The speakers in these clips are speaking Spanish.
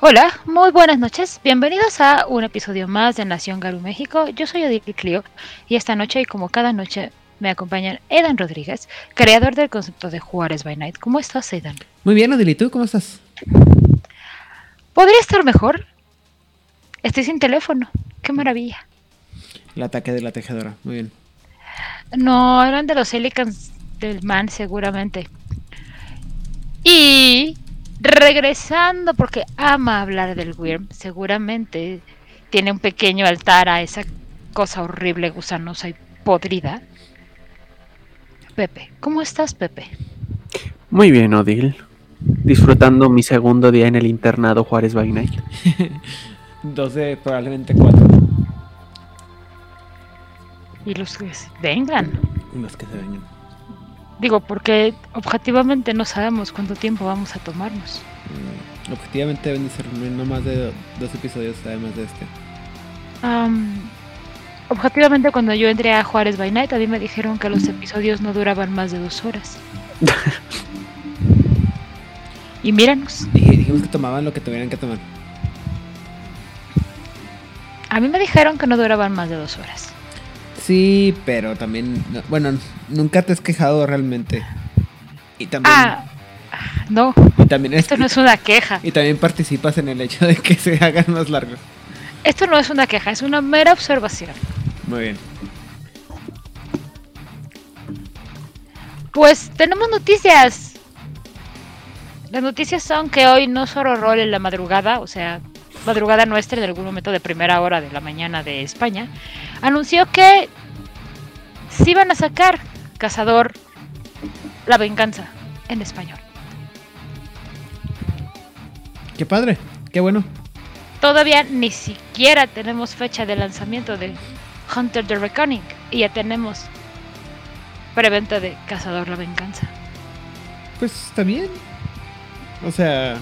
Hola, muy buenas noches. Bienvenidos a un episodio más de Nación Garu México. Yo soy Odile Clio y esta noche y como cada noche me acompañan Edan Rodríguez, creador del concepto de Juárez by Night. ¿Cómo estás, Edan? Muy bien, Odile, ¿y tú cómo estás? Podría estar mejor. Estoy sin teléfono. Qué maravilla. El ataque de la tejedora, muy bien. No, eran de los Helicans del Man seguramente. Y regresando, porque ama hablar del Wyrm, seguramente tiene un pequeño altar a esa cosa horrible, gusanosa y podrida. Pepe, ¿cómo estás, Pepe? Muy bien, Odil. Disfrutando mi segundo día en el internado Juárez by Night. Dos de probablemente cuatro. Y los que vengan. Los que se vengan. Digo, porque objetivamente no sabemos cuánto tiempo vamos a tomarnos. Mm, objetivamente deben de ser no más de do- dos episodios además de este. Am, objetivamente cuando yo entré a Juárez by Night, a mí me dijeron que los episodios no duraban más de dos horas. y míranos, Dije- dijimos que tomaban lo que tuvieran que tomar. a mí me dijeron que no duraban más de dos horas. Sí, pero también, no- bueno, nunca te has quejado realmente. Y también, Ah, no, y también es- esto no es una queja. y también participas en el hecho de que se hagan más largos. Esto no es una queja, es una mera observación. Muy bien. Pues tenemos noticias. Las noticias son que hoy no solo rol en la madrugada, o sea, madrugada nuestra en algún momento de primera hora de la mañana de España, anunció que sí van a sacar Cazador La Venganza en español. Qué padre, qué bueno. Todavía ni siquiera tenemos fecha de lanzamiento de Hunter the Reckoning y ya tenemos preventa de Cazador La Venganza. Pues está bien. O sea,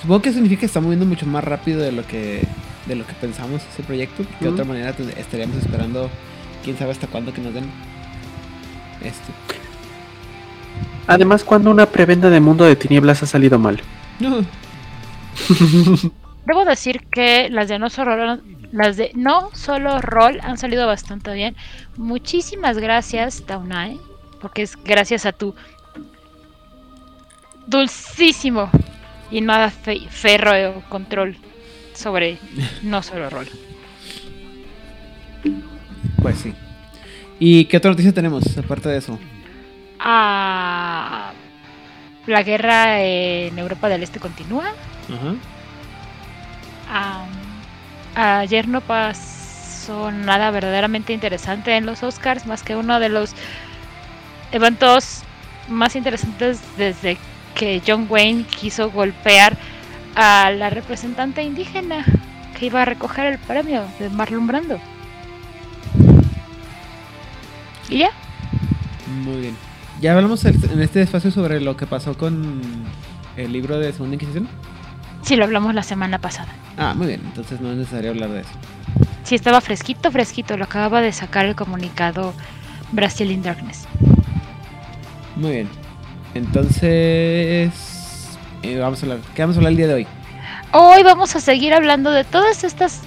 supongo que significa que está moviendo mucho más rápido de lo que de lo que pensamos ese proyecto. porque De otra manera estaríamos esperando quién sabe hasta cuándo que nos den. Este. Además, cuando una preventa de Mundo de Tinieblas ha salido mal. No. Debo decir que las de no solo rol, las de no solo rol han salido bastante bien. Muchísimas gracias, Taunai, porque es gracias a tu dulcísimo y nada fe- férreo control sobre no solo rol. Pues sí. ¿Y qué otra noticia tenemos aparte de eso? Ah, la guerra en Europa del Este continúa. Ajá. Ayer no pasó nada verdaderamente interesante en los Oscars, más que uno de los eventos más interesantes desde que John Wayne quiso golpear a la representante indígena que iba a recoger el premio de Marlon Brando. Y ya, Muy bien. ¿Ya hablamos el- en este espacio sobre lo que pasó con el libro de Segunda Inquisición? sí lo hablamos la semana pasada. Ah, muy bien. Entonces no es necesario hablar de eso. Sí estaba fresquito, fresquito, lo acababa de sacar el comunicado Brasil in Darkness. Muy bien. Entonces... eh, vamos a hablar. ¿Qué vamos a hablar el día de hoy? Hoy vamos a seguir hablando de todas estas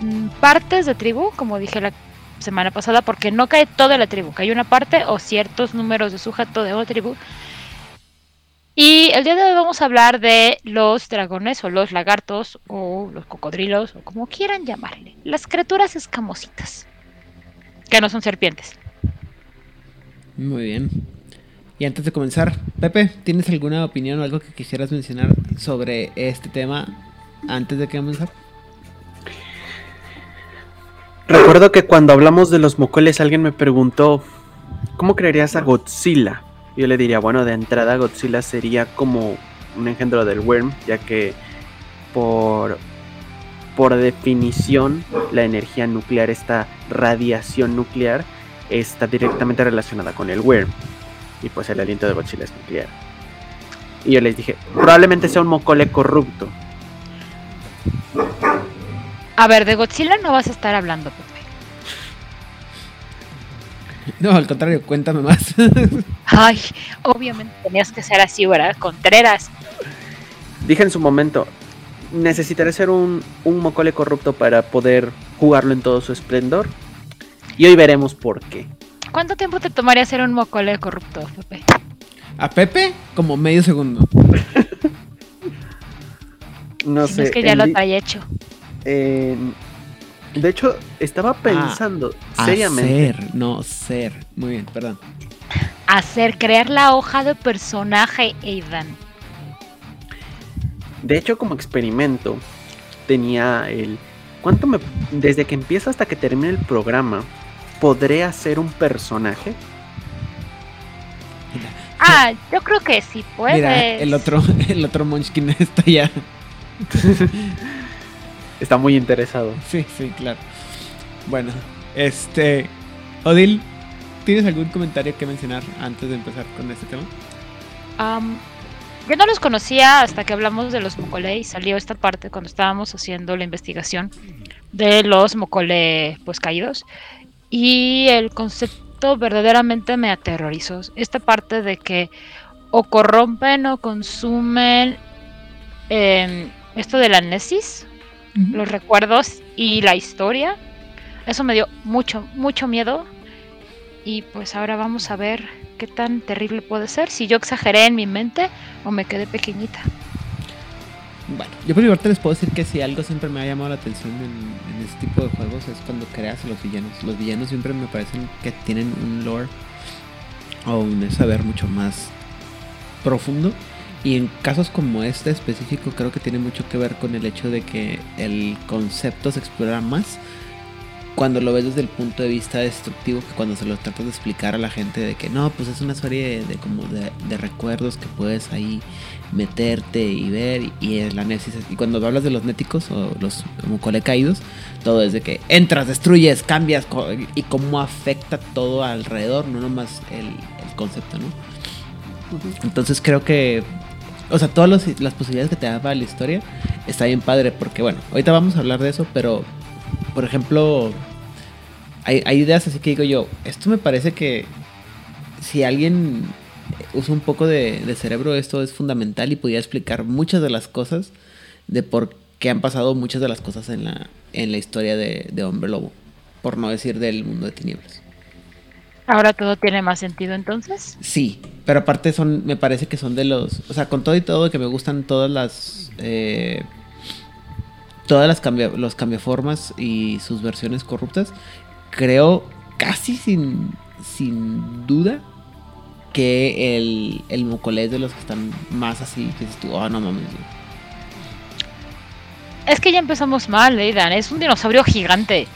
mm, partes de tribu, como dije la semana pasada, porque no cae toda la tribu, cae una parte o ciertos números de sujeto de una tribu. Y el día de hoy vamos a hablar de los dragones o los lagartos o los cocodrilos o como quieran llamarle, las criaturas escamositas, que no son serpientes. Muy bien. Y antes de comenzar, Pepe, ¿tienes alguna opinión o algo que quisieras mencionar sobre este tema antes de que comenzar? Recuerdo que cuando hablamos de los mocoles, alguien me preguntó: ¿Cómo creerías a Godzilla? Yo le diría: Bueno, de entrada, Godzilla sería como un engendro del Worm, ya que por, por definición, la energía nuclear, esta radiación nuclear, está directamente relacionada con el Worm. Y pues el aliento de Godzilla es nuclear. Y yo les dije: Probablemente sea un mocole corrupto. A ver, de Godzilla no vas a estar hablando, Pepe. No, al contrario, cuéntame más. Ay, obviamente tenías que ser así, ¿verdad? Contreras. dije en su momento, necesitaré ser un, un mocole corrupto para poder jugarlo en todo su esplendor. Y hoy veremos por qué. ¿Cuánto tiempo te tomaría ser un mocole corrupto, Pepe? A Pepe, como medio segundo. No Si sé. no es que ya lo traía hecho. En- de hecho, estaba pensando seriamente. Hacer, no ser. Muy bien, perdón. Hacer, crear la hoja de personaje, Aidan. De hecho, como experimento, tenía el. ¿Cuánto me. Desde que empieza hasta que termine el programa, ¿podré hacer un personaje? Mira, Ah, yo creo que sí puedes. mira, el otro, el otro Munchkin está ya. Está muy interesado. Sí, sí, claro. Bueno, este. Odil, ¿tienes algún comentario que mencionar antes de empezar con este tema? Am, yo no los conocía hasta que hablamos de los Mokole y salió esta parte cuando estábamos haciendo la investigación de los Mokole pues caídos. Y el concepto verdaderamente me aterrorizó. Esta parte de que o corrompen o consumen em, esto de la Nesis, los recuerdos y la historia. Eso me dio mucho, mucho miedo. Y pues ahora vamos a ver qué tan terrible puede ser. Si yo exageré en mi mente o me quedé pequeñita. Bueno, yo por mi parte les puedo decir que si algo siempre me ha llamado la atención en, en este tipo de juegos es cuando creas a los villanos. Los villanos siempre me parecen que tienen un lore o un saber mucho más profundo. Y en casos como este específico creo que tiene mucho que ver con el hecho de que el concepto se explora más cuando lo ves desde el punto de vista destructivo que cuando se lo tratas de explicar a la gente de que no, pues es una serie de, de como de, de recuerdos que puedes ahí meterte y ver y es la nesis y cuando hablas de los néticos o los como cole caídos todo es de que entras destruyes cambias y cómo afecta todo alrededor no nomás el, el concepto no entonces creo que o sea todas las posibilidades que te da la historia está bien padre porque bueno ahorita vamos a hablar de eso pero por ejemplo hay, ideas así que digo yo esto me parece que si alguien usa un poco de, cerebro, esto es fundamental y podría explicar muchas de las cosas de por qué han pasado muchas de las cosas en la, en la historia de Hombre Lobo, por no decir del mundo de tinieblas. Ahora todo tiene más sentido entonces. Sí, pero aparte son, me parece que son de los, o sea, con todo y todo que me gustan todas las, eh, todas las cambia, los cambiaformas y sus versiones corruptas, creo casi sin, sin duda que el, el Mocolé es de los que están más así, que dices tú, oh, no mames. güey". Es que ya empezamos mal, Aidan. Es un dinosaurio gigante.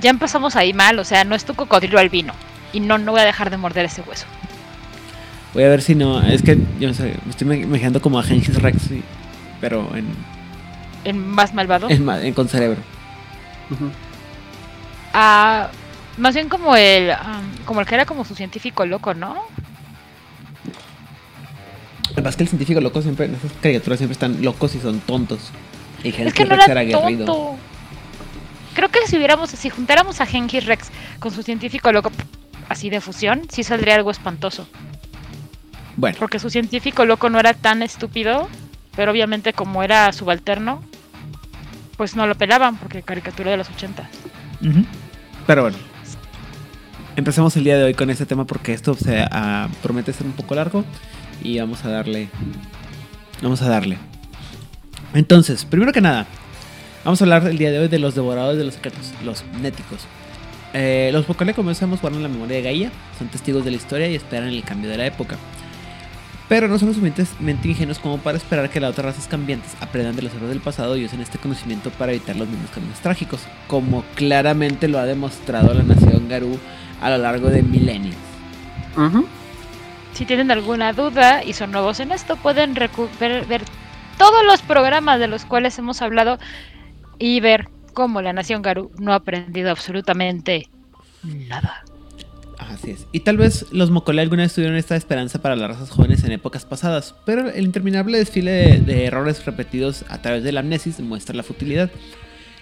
Ya empezamos ahí mal. O sea, no es tu cocodrilo albino. Y no, no voy a dejar de morder ese hueso. Voy a ver si no, es que yo no sé, me estoy imaginando como a Gengis Rex, sí, pero en, El más malvado. en en- con cerebro. Ah, más bien como el, am, como el que era como su científico loco, ¿no? Además que el científico loco siempre, en esas caricaturas siempre están locos y son tontos. Y Es Gengis que no Rex era aguerrido. tonto. Creo que si hubiéramos, si juntáramos a Genghis Rex con su científico loco así de fusión, sí saldría algo espantoso. Bueno, Porque su científico loco no era tan estúpido, pero obviamente como era subalterno, pues no lo pelaban porque caricatura de los 80. pero bueno. Empecemos el día de hoy con este tema porque esto se ah, promete ser un poco largo y vamos a darle vamos a darle. Entonces, primero que nada, vamos a hablar el día de hoy de los devoradores de los secretos, los néticos. Eh, los Bocale, como sabemos, guardan la memoria de Gaia, son testigos de la historia y esperan el cambio de la época. Pero no son lo suficientemente ingenuos como para esperar que las otras razas cambiantes aprendan de los errores del pasado y usen este conocimiento para evitar los mismos caminos trágicos, como claramente lo ha demostrado la nación Garú a lo largo de milenios. Si tienen alguna duda y son nuevos en esto, pueden ver todos los programas de los cuales hemos hablado y ver cómo la nación Garú no ha aprendido absolutamente nada. Así es. Y tal vez los Mokole alguna vez tuvieron esta esperanza para las razas jóvenes en épocas pasadas, pero el interminable desfile de, errores repetidos a través de la amnesis muestra la futilidad.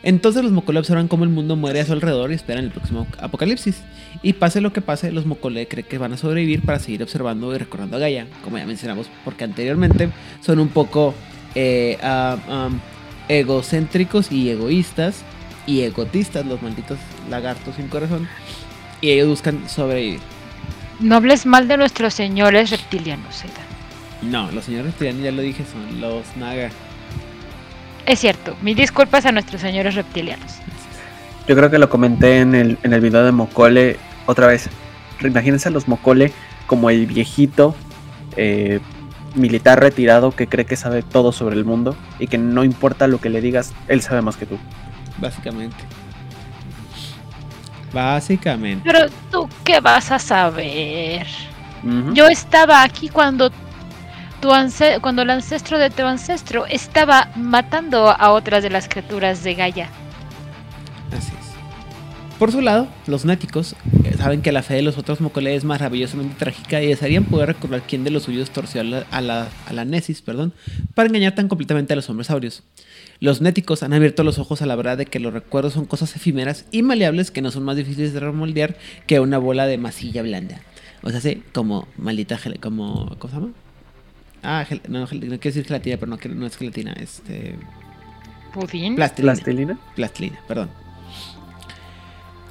Entonces los Mokole observan cómo el mundo muere a su alrededor y esperan el próximo apocalipsis. Y pase lo que pase, los Mokole creen que van a sobrevivir para seguir observando y recordando a Gaia, como ya mencionamos, porque anteriormente son un poco eh, ah, um, egocéntricos y egoístas y egotistas, los malditos lagartos sin corazón. Y ellos buscan sobrevivir. No hables mal de nuestros señores reptilianos, Zeta. No, los señores reptilianos ya lo dije, son los Naga. Es cierto, mis disculpas a nuestros señores reptilianos. Yo creo que lo comenté en el, en el video de Mocole otra vez. Imagínense a los Mocole como el viejito eh, militar retirado que cree que sabe todo sobre el mundo y que no importa lo que le digas, él sabe más que tú. Básicamente. Básicamente. Pero tú, ¿qué vas a saber? Yo estaba aquí cuando tu ance- cuando el ancestro de tu ancestro estaba matando a otras de las criaturas de Gaia. Así es. Por su lado, los néticos eh, saben que la fe de los otros Mokole es maravillosamente trágica y desearían poder recordar quién de los suyos torció a la, a la, a la Nesis perdón, para engañar tan completamente a los hombres saurios. Los néticos han abierto los ojos a la verdad de que los recuerdos son cosas efímeras y maleables que no son más difíciles de remoldear que una bola de masilla blanda. O sea, sí, como maldita gel- como ¿cómo se llama? Ah, gel- no, gel- no quiero decir gelatina, pero no es gelatina, este Pudín. plastilina. ¿Plastilina? Plastilina, perdón.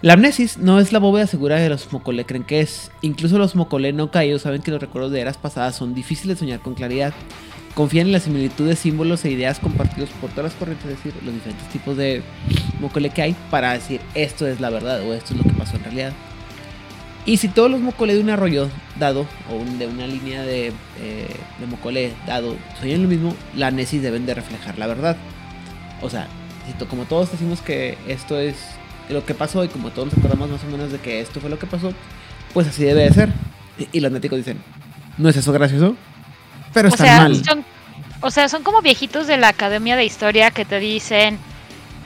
La amnesis no es la bóveda segura de los Mokole creen que es. Incluso los Mokole no caídos saben que los recuerdos de eras pasadas son difíciles de soñar con claridad. Confían en la similitud de símbolos e ideas compartidos por todas las corrientes, es decir, los diferentes tipos de Mokole que hay para decir esto es la verdad o esto es lo que pasó en realidad. Y si todos los Mokole de un arroyo dado o de una línea de, eh, Mokole dado sueñan lo mismo, la amnesis deben de reflejar la verdad. O sea, si como todos decimos que esto es lo que pasó y como todos nos acordamos más o menos de que esto fue lo que pasó, pues así debe de ser. Y, y los néticos dicen, ¿no es eso gracioso? Pero O está sea, mal. son, o sea, son como viejitos de la Academia de Historia que te dicen,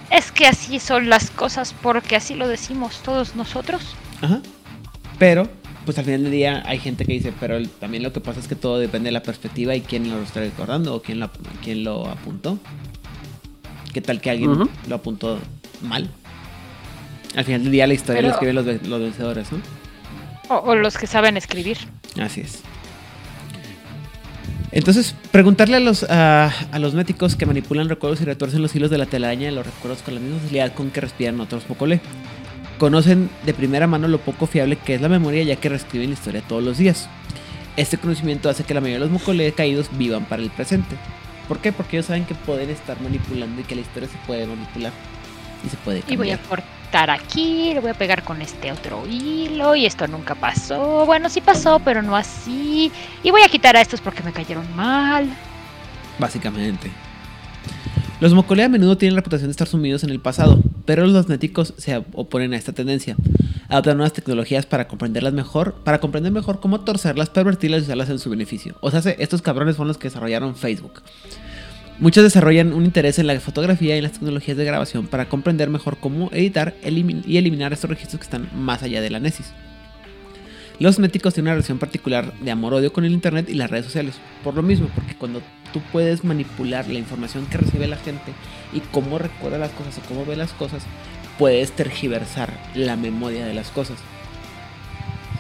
es que así son las cosas porque así lo decimos todos nosotros. Ajá. Pero, pues al final del día hay gente que dice, pero el- también lo que pasa es que todo depende de la perspectiva y quién lo está recordando o quién lo, quién lo apuntó. ¿Qué tal que alguien lo apuntó mal? Al final del día la historia Pero- la escriben los, los vencedores, ¿no? O, o los que saben escribir. Así es. Entonces, preguntarle a los, a, a los méticos que manipulan recuerdos y retuercen los hilos de la telaraña de los recuerdos con la misma facilidad con que respiran otros Mokole. Conocen de primera mano lo poco fiable que es la memoria ya que reescriben la historia todos los días. Este conocimiento hace que la mayoría de los Mokole caídos vivan para el presente. ¿Por qué? Porque ellos saben que pueden estar manipulando y que la historia se puede manipular. Y se puede Y voy a cambiar. Cortar aquí, le voy a pegar con este otro hilo y esto nunca pasó. Bueno, sí pasó, pero no así. Y voy a quitar a estos porque me cayeron mal. Básicamente. Los Mokole a menudo tienen la reputación de estar sumidos en el pasado, pero los néticos se oponen a esta tendencia. Adoptan nuevas tecnologías para comprenderlas mejor, para comprender mejor cómo torcerlas, pervertirlas y usarlas en su beneficio. O sea, se- estos cabrones fueron los que desarrollaron Facebook. Muchos desarrollan un interés en la fotografía y en las tecnologías de grabación para comprender mejor cómo editar elimin- y eliminar estos registros que están más allá de la Nesis. Los méticos tienen una relación particular de amor-odio con el internet y las redes sociales. Por lo mismo, porque cuando tú puedes manipular la información que recibe la gente y cómo recuerda las cosas o cómo ve las cosas, puedes tergiversar la memoria de las cosas.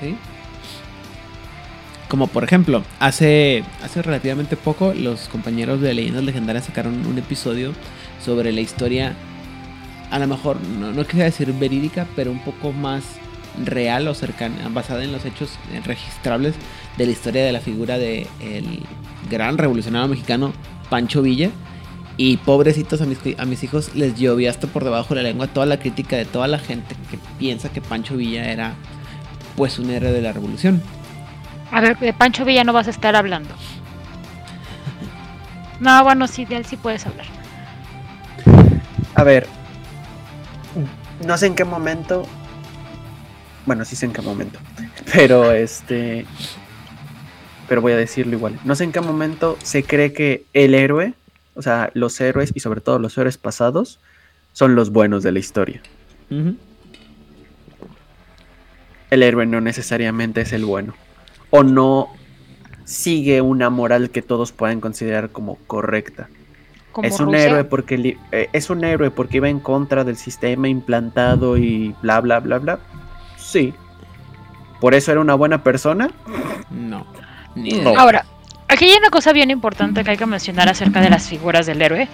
¿Sí? Como por ejemplo, hace, hace relativamente poco los compañeros de Leyendas Legendarias sacaron un episodio sobre la historia, a lo mejor, no, no quisiera decir verídica, pero un poco más real o cercana, basada en los hechos registrables de la historia de la figura de el gran revolucionario mexicano Pancho Villa. Y pobrecitos a mis, a mis hijos les llovió hasta por debajo de la lengua toda la crítica de toda la gente que piensa que Pancho Villa era pues un héroe de la revolución. A ver, de Pancho Villa no vas a estar hablando. No, bueno, sí, de él sí puedes hablar. A ver. No sé en qué momento. Bueno, sí sé en qué momento. Pero este. Pero voy a decirlo igual. No sé en qué momento se cree que el héroe, o sea, los héroes y sobre todo los héroes pasados, son los buenos de la historia. El héroe no necesariamente es el bueno. O no sigue una moral que todos puedan considerar como correcta. Como es un Rusia. héroe porque eh, es un héroe porque iba en contra del sistema implantado y bla bla bla bla. Sí. Por eso era una buena persona. No. Ni No. Ahora, Aquí hay una cosa bien importante que hay que mencionar acerca de las figuras del héroe.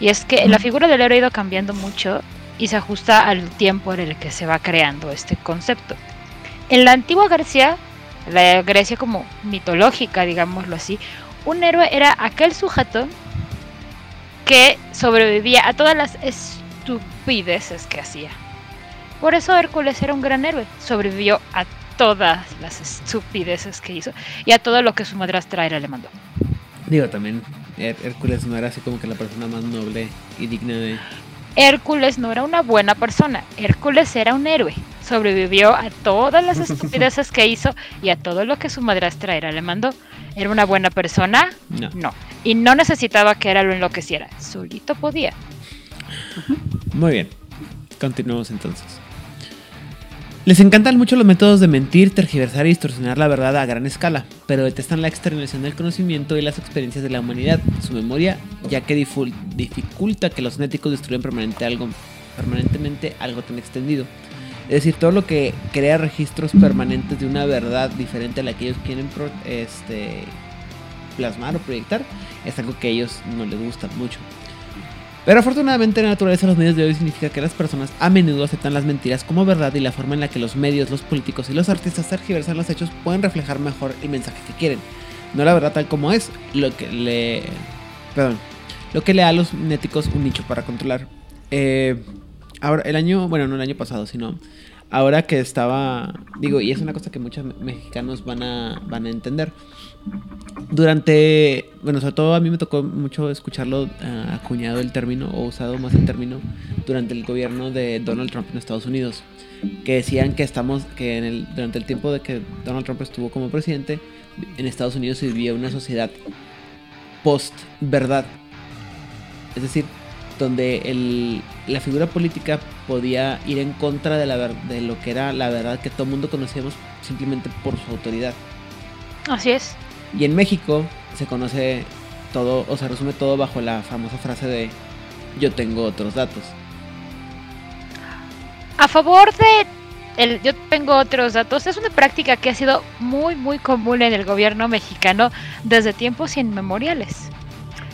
Y es que la figura del héroe ha ido cambiando mucho y se ajusta al tiempo en el que se va creando este concepto. En la antigua Grecia, la Grecia como mitológica, digámoslo así, un héroe era aquel sujeto que sobrevivía a todas las estupideces que hacía. Por eso Hércules era un gran héroe, sobrevivió a todas las estupideces que hizo y a todo lo que su madrastra era le mandó. Digo, también Hércules no era así como que la persona más noble y digna de... Hércules no era una buena persona, Hércules era un héroe. Sobrevivió a todas las estupideces que hizo y a todo lo que su madrastra era le mandó. ¿Era una buena persona? No. No. Y no necesitaba que era lo enloqueciera, solito podía. Muy bien, continuamos entonces. Les encantan mucho los métodos de mentir, tergiversar y distorsionar la verdad a gran escala, pero detestan la exterminación del conocimiento y las experiencias de la humanidad, su memoria, ya que dificulta que los genéticos destruyan permanente algo, permanentemente algo tan extendido. Es decir, todo lo que crea registros permanentes de una verdad diferente a la que ellos quieren este, plasmar o proyectar es algo que a ellos no les gusta mucho. Pero afortunadamente la naturaleza de los medios de hoy significa que las personas a menudo aceptan las mentiras como verdad y la forma en la que los medios, los políticos y los artistas tergiversan los hechos pueden reflejar mejor el mensaje que quieren. No la verdad tal como es, lo que le... Perdón. Lo que le da a los genéticos un nicho para controlar. Eh, ahora, el año, bueno, no el año pasado, sino ahora que estaba, digo, y es una cosa que muchos mexicanos van a, van a entender. Durante, bueno, sobre todo a mí me tocó mucho escucharlo uh, acuñado el término, o usado más el término, durante el gobierno de Donald Trump en Estados Unidos. Que decían que estamos, que en el, durante el tiempo de que Donald Trump estuvo como presidente, en Estados Unidos se vivía una sociedad post-verdad. Es decir, donde el, la figura política podía ir en contra de, la, de lo que era la verdad que todo el mundo conocíamos simplemente por su autoridad. Así es. Y en México se conoce todo, o se resume todo bajo la famosa frase de yo tengo otros datos. A favor de el yo tengo otros datos, es una práctica que ha sido muy muy común en el gobierno mexicano desde tiempos inmemoriales.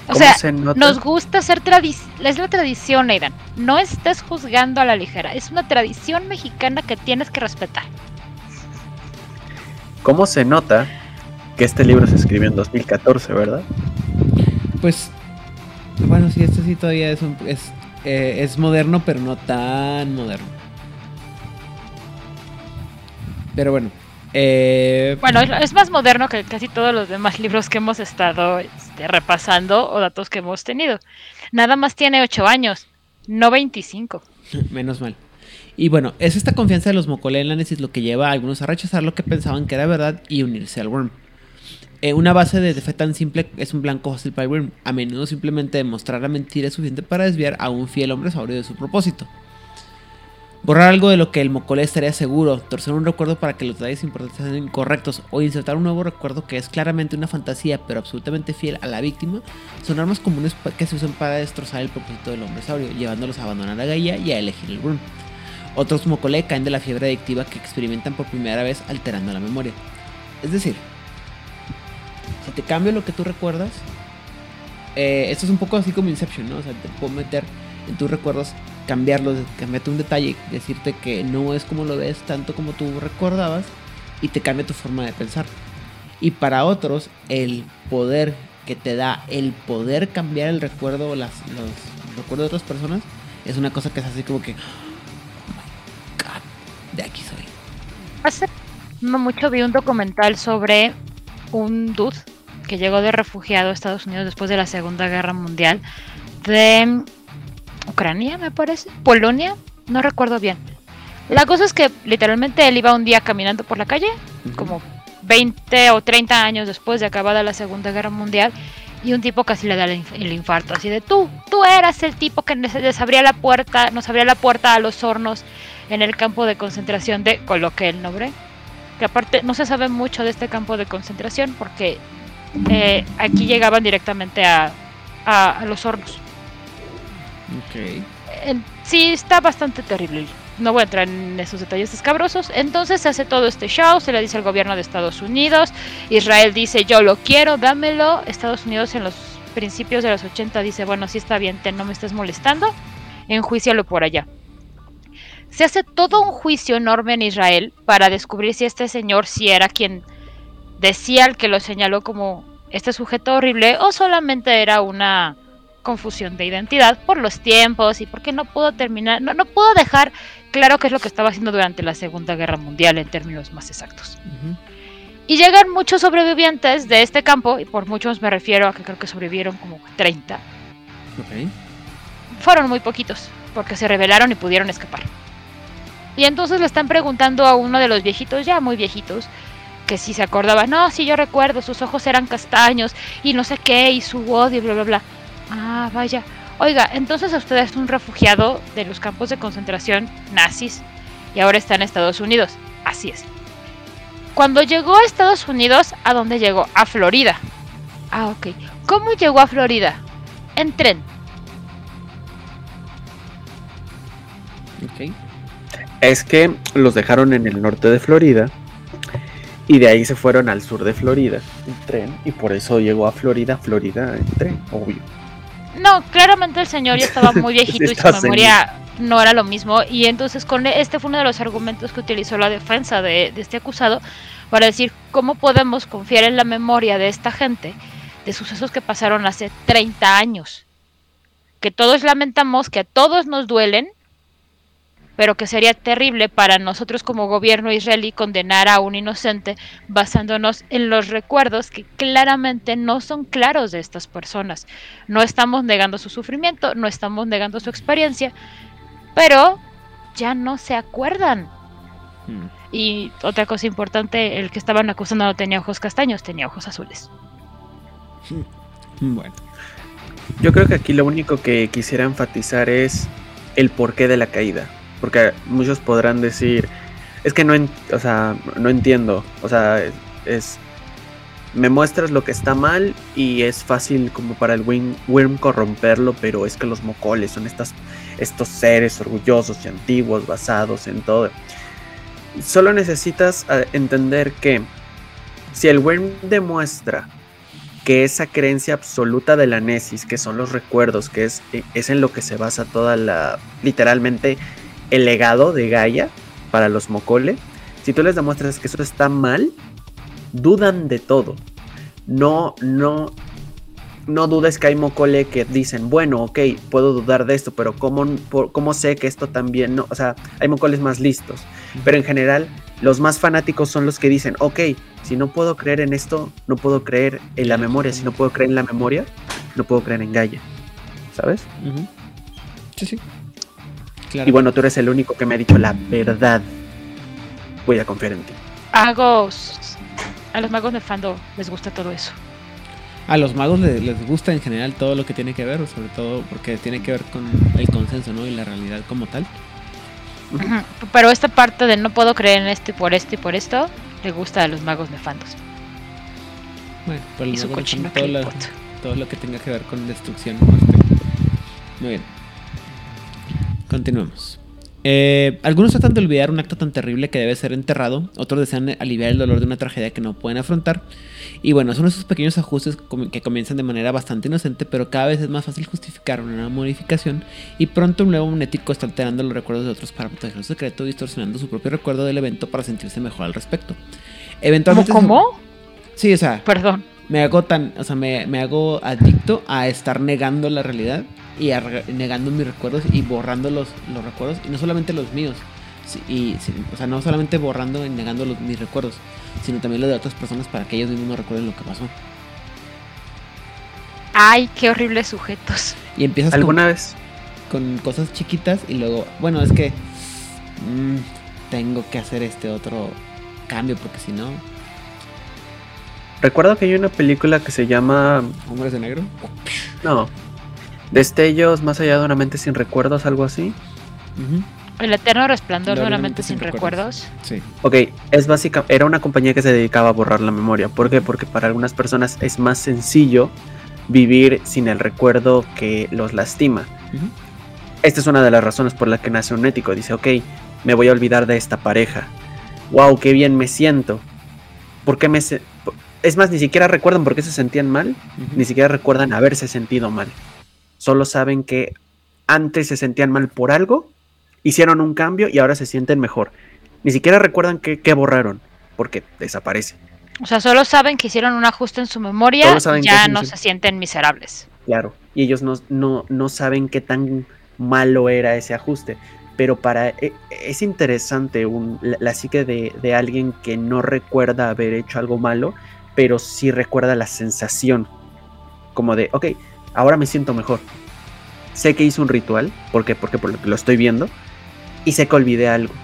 O sea, nos gusta ser tradición, es la tradición, Aidan. No estés juzgando a la ligera, es una tradición mexicana que tienes que respetar. ¿Cómo se nota que este libro se escribió en 2014, verdad? Pues, bueno, sí, este sí todavía es, es, eh, es moderno, pero no tan moderno. Pero bueno, eh, bueno, es más moderno que casi todos los demás libros que hemos estado este, repasando o datos que hemos tenido. Nada más tiene 8 años, no 25. Menos mal. Y bueno, es esta confianza de los Mocolelanes lo que lleva a algunos a rechazar lo que pensaban que era verdad y unirse al Worm. Eh, una base de fe tan simple es un blanco hostil para el Worm. A menudo simplemente demostrar la mentira es suficiente para desviar a un fiel hombre saurio de su propósito. Borrar algo de lo que el Mocole estaría seguro, torcer un recuerdo para que los detalles importantes sean incorrectos o insertar un nuevo recuerdo que es claramente una fantasía pero absolutamente fiel a la víctima son armas comunes que se usan para destrozar el propósito del hombre sabio, llevándolos a abandonar la Gaia y a elegir el Worm. Otros Mocole caen de la fiebre adictiva que experimentan por primera vez alterando la memoria. Es decir, si te cambio lo que tú recuerdas, eh, esto es un poco así como Inception, ¿no? O sea, te puedo meter en tus recuerdos cambiarlo, cambiarte un detalle, decirte que no es como lo ves tanto como tú recordabas y te cambia tu forma de pensar. Y para otros, el poder que te da el poder cambiar el recuerdo, las, los recuerdos de otras personas, es una cosa que es así como que, oh de aquí soy. Hace no mucho vi un documental sobre un dude que llegó de refugiado a Estados Unidos después de la Segunda Guerra Mundial de Ucrania, me parece, Polonia, no recuerdo bien. La cosa es que literalmente él iba un día caminando por la calle, como 20 o 30 años después de acabada la Segunda Guerra Mundial, y un tipo casi le da el infarto, así de tú, tú eras el tipo que les abría la puerta, nos abría la puerta a los hornos en el campo de concentración de, coloque el nombre, que aparte no se sabe mucho de este campo de concentración porque eh, aquí llegaban directamente a, a los hornos. Ok. Sí, está bastante terrible no voy a entrar en esos detalles escabrosos. Entonces se hace todo este show, se le dice al gobierno de Estados Unidos, Israel dice yo lo quiero, dámelo, Estados Unidos en los principios de los 80 dice, bueno, sí está bien, te, no me estés molestando, enjuicialo por allá. Se hace todo un juicio enorme en Israel para descubrir si este señor si era quien decía el que lo señaló como este sujeto horrible o solamente era una confusión de identidad por los tiempos y porque no pudo terminar, no, no pudo dejar claro qué es lo que estaba haciendo durante la Segunda Guerra Mundial en términos más exactos. Y llegan muchos sobrevivientes de este campo, y por muchos me refiero a que creo que sobrevivieron como 30. Fueron muy poquitos, porque se rebelaron y pudieron escapar. Y entonces le están preguntando a uno de los viejitos, ya muy viejitos, que si se acordaba, no, sí yo recuerdo, sus ojos eran castaños y no sé qué, y su odio bla, bla, bla. Ah, vaya. Oiga, entonces usted es un refugiado de los campos de concentración nazis y ahora está en Estados Unidos. Así es. Cuando llegó a Estados Unidos, ¿a dónde llegó? A Florida. Ah, ok. ¿Cómo llegó a Florida? En tren. Ok. Es que los dejaron en el norte de Florida y de ahí se fueron al sur de Florida en tren y por eso llegó a Florida, Florida en tren, obvio. No, claramente el señor ya estaba muy viejito y su memoria no era lo mismo. Y entonces con e, este fue uno de los argumentos que utilizó la defensa de, de este acusado para decir cómo podemos confiar en la memoria de esta gente de sucesos que pasaron hace 30 años. Que todos lamentamos, que a todos nos duelen, pero que sería terrible para nosotros como gobierno israelí condenar a un inocente basándonos en los recuerdos que claramente no son claros de estas personas. No estamos negando su sufrimiento, no estamos negando su experiencia, pero ya no se acuerdan. Hmm. Y otra cosa importante, el que estaban acusando no tenía ojos castaños, tenía ojos azules. Hmm. Bueno. Yo creo que aquí lo único que quisiera enfatizar es el porqué de la caída. Porque muchos podrán decir, es que no, o sea, no entiendo. O sea, es, me muestras lo que está mal y es fácil como para el Wyrm corromperlo, pero es que los mocoles son estas, estos seres orgullosos y antiguos basados en todo. Solo necesitas ah, entender que si el Wyrm demuestra que esa creencia absoluta de la Nesis, que son los recuerdos, que es, es en lo que se basa toda la, literalmente, el legado de Gaia para los Mokole, si tú les demuestras que eso está mal, dudan de todo. No, no, no dudes que hay Mokole que dicen, bueno, ok, puedo dudar de esto, pero ¿cómo, cómo sé que esto también no? O sea, hay Mokoles más listos. Pero en general, los más fanáticos son los que dicen, ok, si no puedo creer en esto, no puedo creer en la memoria. Si no puedo creer en la memoria, no puedo creer en Gaia. ¿Sabes? Sí, sí. Y bueno, tú eres el único que me ha dicho la verdad. Voy a confiar en ti. Magos. A los magos de Fando les gusta todo eso. A los magos les, gusta en general todo lo que tiene que ver, sobre todo porque tiene que ver con el consenso, ¿no? Y la realidad como tal. Pero esta parte de no puedo creer en esto y por esto y por esto, le gusta a los magos nefandos. Bueno, pero y su cochino todo, todo lo que tenga que ver con destrucción. Muy bien. Continuemos. Eh, algunos tratan de olvidar un acto tan terrible que debe ser enterrado, otros desean aliviar el dolor de una tragedia que no pueden afrontar. Y bueno, son esos pequeños ajustes que comienzan de manera bastante inocente, pero cada vez es más fácil justificar una modificación y pronto un nuevo monético está alterando los recuerdos de otros para proteger su secreto, distorsionando su propio recuerdo del evento para sentirse mejor al respecto. Eventualmente ¿Cómo? Sí, o sea, perdón. Me hago tan, o sea, me, me hago adicto a estar negando la realidad y negando mis recuerdos y borrando los, los recuerdos, y no solamente los míos, y, o sea, no solamente borrando y negando los, mis recuerdos, sino también los de otras personas para que ellos mismos no recuerden lo que pasó. Ay, qué horribles sujetos. Y empiezas alguna vez con cosas chiquitas y luego, bueno, es que mm, tengo que hacer este otro cambio porque si no. Recuerdo que hay una película que se llama Hombres de Negro. No, Destellos más allá de una mente sin recuerdos, algo así. El eterno resplandor de una mente sin, recuerdos. Sí. Ok, es básica, era una compañía que se dedicaba a borrar la memoria. ¿Por qué? Porque para algunas personas es más sencillo vivir sin el recuerdo que los lastima. Esta es una de las razones por las que nace un ético. Dice, ok, me voy a olvidar de esta pareja. Wow, qué bien me siento. ¿Por qué me se- Es más, ni siquiera recuerdan por qué se sentían mal, ni siquiera recuerdan haberse sentido mal. Solo saben que antes se sentían mal por algo, hicieron un cambio y ahora se sienten mejor. Ni siquiera recuerdan qué, qué borraron, porque desaparece. O sea, solo saben que hicieron un ajuste en su memoria y ya no se sienten miserables. Claro. Y ellos no, no, no saben qué tan malo era ese ajuste. Pero para e- es interesante un- la, la psique de, de alguien que no recuerda haber hecho algo malo, pero sí recuerda la sensación. Como de, ok, ahora me siento mejor. Sé que hice un ritual, ¿por qué? Porque por lo que lo estoy viendo. Y sé que olvidé algo.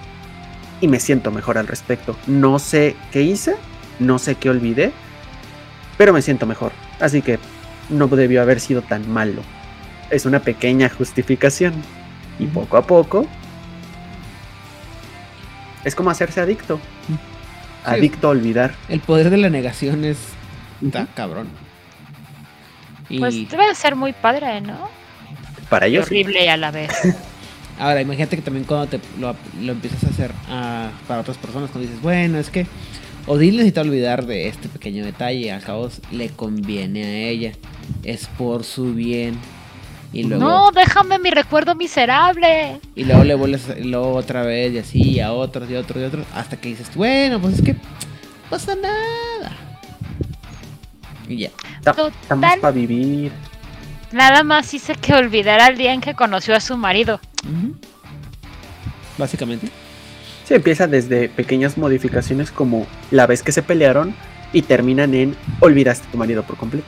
Y me siento mejor al respecto. No sé qué hice, no sé qué olvidé, pero me siento mejor. Así que no debió haber sido tan malo. Es una pequeña justificación. Y poco a poco. Es como hacerse adicto. Adicto a olvidar. El poder de la negación es. Está cabrón. Y Pues debe de ser muy padre, ¿no? Para ellos. sí. horrible a la vez. ahora imagínate que también cuando te lo, lo empiezas a hacer ah, para otras personas, cuando dices, bueno, es que Odile necesita olvidar de este pequeño detalle, al cabo le conviene a ella, es por su bien. Y luego, No, déjame mi recuerdo miserable. y luego le vuelves luego otra vez y así, y a otros y a otros y a otros, hasta que dices, bueno, pues es que no pasa nada. Y ya. Ta- Estamos para vivir. Nada más hice que olvidara el día en que conoció a su marido. Básicamente. Se empieza desde pequeñas modificaciones como la vez que se pelearon y terminan en olvidaste a tu marido por completo.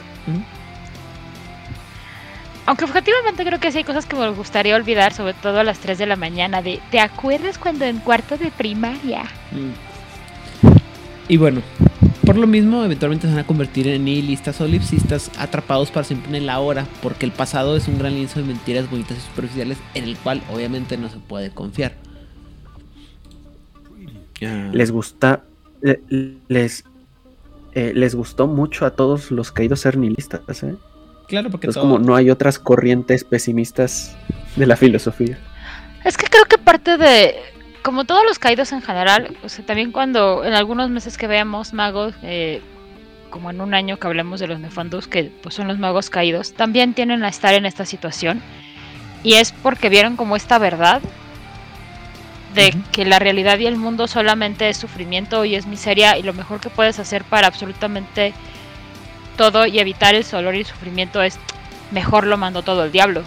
Aunque objetivamente creo que sí hay cosas que me gustaría olvidar, sobre todo a las 3 de la mañana. De, ¿Te acuerdas cuando en cuarto de primaria? Mm. Y bueno, por lo mismo, eventualmente se van a convertir en nihilistas o lipsistas atrapados para siempre en el ahora, porque el pasado es un gran lienzo de mentiras bonitas y superficiales en el cual obviamente no se puede confiar. Ah, Les gusta. le- Les. eh, les gustó mucho a todos los caídos ser nihilistas, ¿eh? claro, porque Es todo- como no hay otras corrientes pesimistas de la filosofía. Es que creo que parte de, como todos los caídos en general, o sea, también cuando en algunos meses que veamos magos, eh, como en un año que hablemos de los nefandos, que pues son los magos caídos, también tienen a estar en esta situación. Y es porque vieron como esta verdad de Ujú. que la realidad y el mundo solamente es sufrimiento y es miseria y lo mejor que puedes hacer para absolutamente todo y evitar el dolor y el sufrimiento es mejor lo mandó todo el diablo.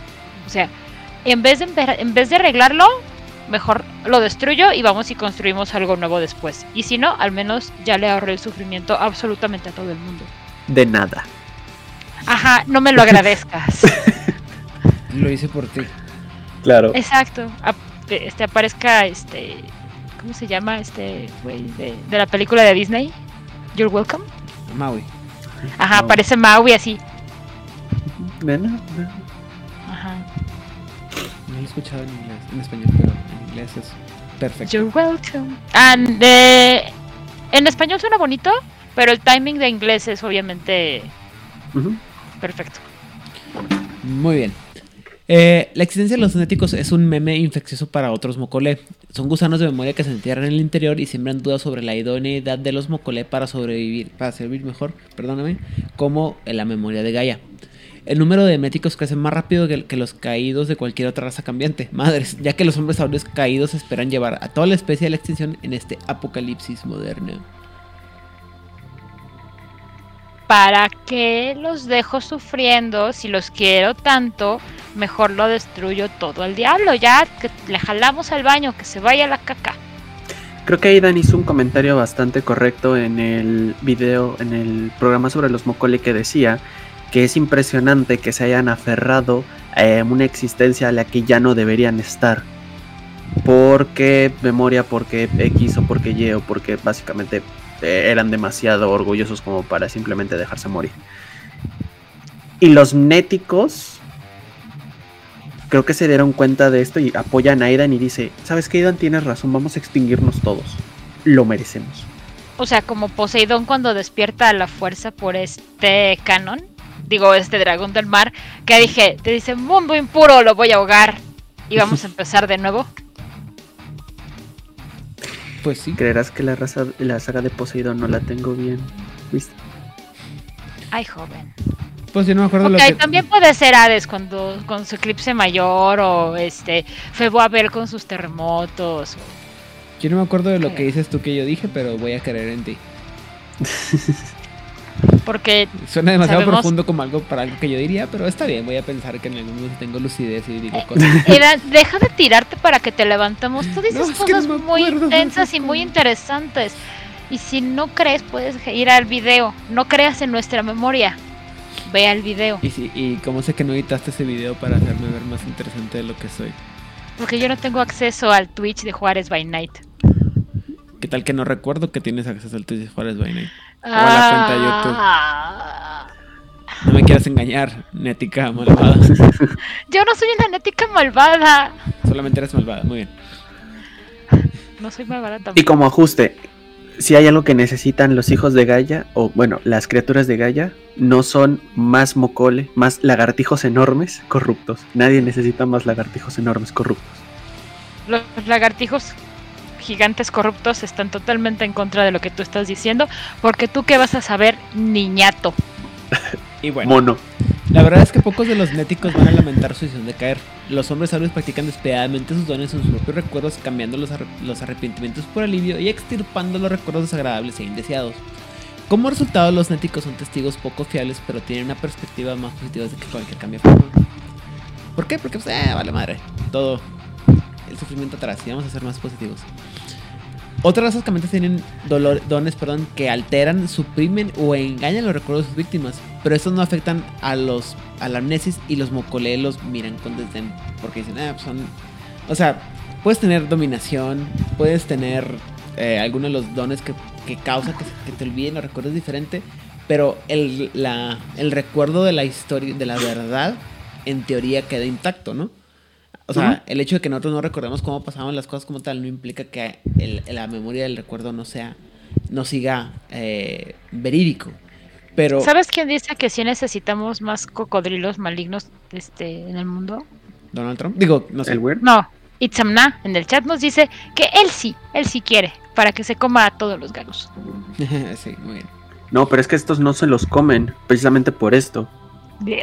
O sea, en vez de en vez de arreglarlo, mejor lo destruyo y vamos y construimos algo nuevo después. Y si no, al menos ya le ahorré el sufrimiento absolutamente a todo el mundo. De nada. Ajá, no me lo agradezcas. lo hice por ti. Claro. Exacto. Este aparezca este ¿cómo se llama este güey de, de la película de Disney? You're welcome. Maui. Ajá, aparece Maui así. Nada. Ajá. No lo he escuchado en inglés, en español, pero inglés es perfecto. You're welcome. And, eh, en español suena bonito, pero el timing de inglés es obviamente perfecto. Muy bien. Eh, la existencia de los genéticos es un meme infeccioso para otros mocolé. Son gusanos de memoria que se entierran en el interior y siembran dudas sobre la idoneidad de los mocolé para sobrevivir, para servir mejor, perdóname, como en la memoria de Gaia. El número de méticos crece más rápido que, que los caídos de cualquier otra raza cambiante. Madres, ya que los hombres saurios caídos esperan llevar a toda la especie a la extinción en este apocalipsis moderno. ¿Para qué los dejo sufriendo? Si los quiero tanto, mejor lo destruyo todo al diablo. Ya que le jalamos al baño, que se vaya la caca. Creo que Aidan hizo un comentario bastante correcto en el video, en el programa sobre los Mokole que decía que es impresionante que se hayan aferrado a una existencia a la que ya no deberían estar. Porque memoria, porque X o porque Y o porque básicamente eh, eran demasiado orgullosos como para simplemente dejarse morir. Y los néticos creo que se dieron cuenta de esto y apoyan a Aidan y dice, ¿sabes qué Aidan? Tienes razón, vamos a extinguirnos todos. Lo merecemos. O sea, como Poseidón cuando despierta a la fuerza por este canon. Digo, este dragón del mar. Que dije, te dice, mundo impuro, lo voy a ahogar. Y vamos a empezar de nuevo. Pues sí. Creerás que la, raza, la saga de Poseidón no la tengo bien. ¿Viste? Ay, joven. Pues yo no me acuerdo Ok, lo que. también puede ser Hades cuando, con su eclipse mayor o este Febo Abel con sus terremotos. Yo no me acuerdo de lo que dices tú que yo dije, pero voy a creer en ti. Porque Suena demasiado Sabemos- profundo como algo para algo que yo diría, pero está bien, voy a pensar que en algún momento tengo lucidez y digo cosas. Era, deja de tirarte para que te levantemos. Tú dices No, no cosas muy acuerdo, intensas y muy interesantes. Y si no crees, puedes ir al video. No creas en nuestra memoria. Ve al video. Y, sí, y cómo sé que no editaste ese video para hacerme ver más interesante de lo que soy. Porque yo no tengo acceso al Twitch de Juárez by Night. ¿Qué tal que no recuerdo que tienes acceso al Twitch de Juárez by Night? A la cuenta de YouTube. Ah. No me quieras engañar, Nética malvada. Yo no soy una nética malvada. Solamente eres malvada, muy bien. No soy malvada Y tampoco. como ajuste, si hay algo que necesitan los hijos de Gaia, o bueno, las criaturas de Gaia, no son más mocole, más lagartijos enormes corruptos. Nadie necesita más lagartijos enormes corruptos. Los lagartijos gigantes corruptos están totalmente en contra de lo que tú estás diciendo. Porque tú qué vas a saber, niñato. Y bueno, Mono. la verdad es que pocos de los néticos van a lamentar su decisión de caer. Los hombres sabios practican despiadadamente sus dones en sus propios recuerdos, cambiando los, arre- los arrepentimientos por alivio y extirpando los recuerdos desagradables e indeseados. Como resultado, los néticos son testigos poco fiables, pero tienen una perspectiva más positiva de que cualquier cambio. ¿Por qué? Porque, pues, eh, vale madre. Todo el sufrimiento atrás y vamos a ser más positivos. Otras razas caminantes tienen dolor- dones perdón, que alteran, suprimen o engañan los recuerdos de sus víctimas, pero estos no afectan a los a la amnesis y los mocolé los miran con desdén porque dicen, ah, pues son... O sea, puedes tener dominación, puedes tener eh, algunos de los dones que, que causa que te olviden los recuerdos diferente, pero el, la, el recuerdo de la historia, de la verdad, en teoría queda intacto, ¿no? O sea, el hecho de que nosotros no recordemos cómo pasaban las cosas como tal no implica que el- la memoria del recuerdo no sea, no siga eh, verídico. Pero ¿Sabes quién dice que sí necesitamos más cocodrilos malignos este, en el mundo? Donald Trump, digo, no sé. El weird. No, Itzamna en el chat nos dice que él sí, él sí quiere, para que se coma a todos los galos. sí, muy bien. No, pero es que estos no se los comen, precisamente por esto.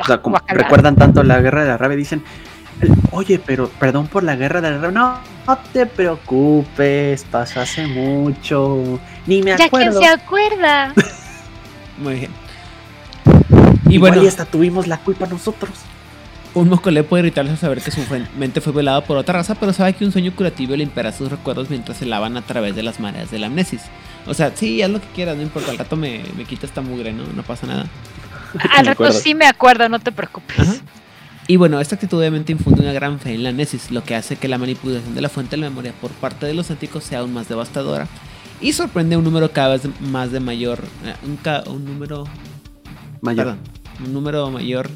O sea, como Guacala. recuerdan tanto la guerra de la rabia, dicen, oye, pero perdón por la guerra de la rabia. No, no te preocupes, pasó hace mucho. Ni me Ya quién acuerdo. se acuerda. Muy bien. Y Igual bueno, y hasta tuvimos la culpa nosotros. un mocolé puede irritarse al saber que su mente fue violada por otra raza, pero sabe que un sueño curativo le impera sus recuerdos mientras se lavan a través de las mareas de la amnesis. O sea, sí, haz lo que quieras, no importa, al rato me, me quita esta mugre, ¿no? No pasa nada. Al rato acuerdo. sí me acuerdo, no te preocupes. Ajá. Y bueno, esta actitud obviamente infunde una gran fe en la amnesis, lo que hace que la manipulación de la fuente de la memoria por parte de los anticos sea aún más devastadora y sorprende un número cada vez más de mayor, eh, un, un número Mayor. Perdón, un número mayor,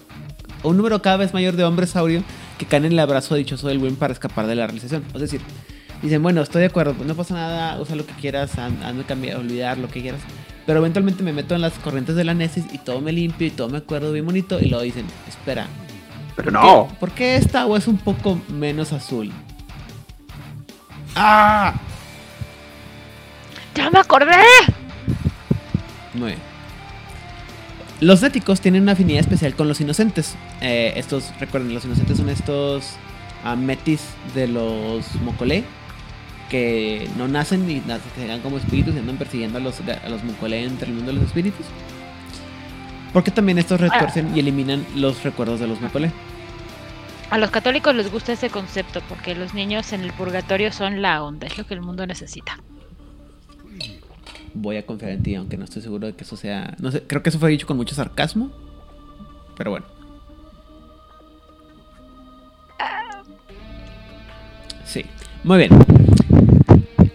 un número cada vez mayor de hombres saurio que caen en el abrazo dichoso del buen para escapar de la realización. Es decir, dicen, bueno, estoy de acuerdo, pues no pasa nada, usa lo que quieras, haz- hazme cambiar, olvidar lo que quieras. Pero eventualmente me meto en las corrientes de la Nesis y todo me limpio y todo me acuerdo bien bonito. Y luego dicen, espera, Pero ¿por no. qué- ¿por qué esta agua es un poco menos azul? ¡Ah! ¡Ya me acordé! Muy bien. Los néticos tienen una afinidad especial con los inocentes. Eh, estos, recuerden, los inocentes son estos ah, metis de los mocolé que no nacen y nacen, se dan como espíritus y andan persiguiendo a los, a los mocolé entre el mundo de los espíritus. Porque también estos retuercen y eliminan los recuerdos de los mocolé. A los católicos les gusta ese concepto porque los niños en el purgatorio son la onda, es lo que el mundo necesita. Voy a confiar en ti, aunque no estoy seguro de que eso sea. No sé, creo que eso fue dicho con mucho sarcasmo. Pero bueno. Sí, muy bien.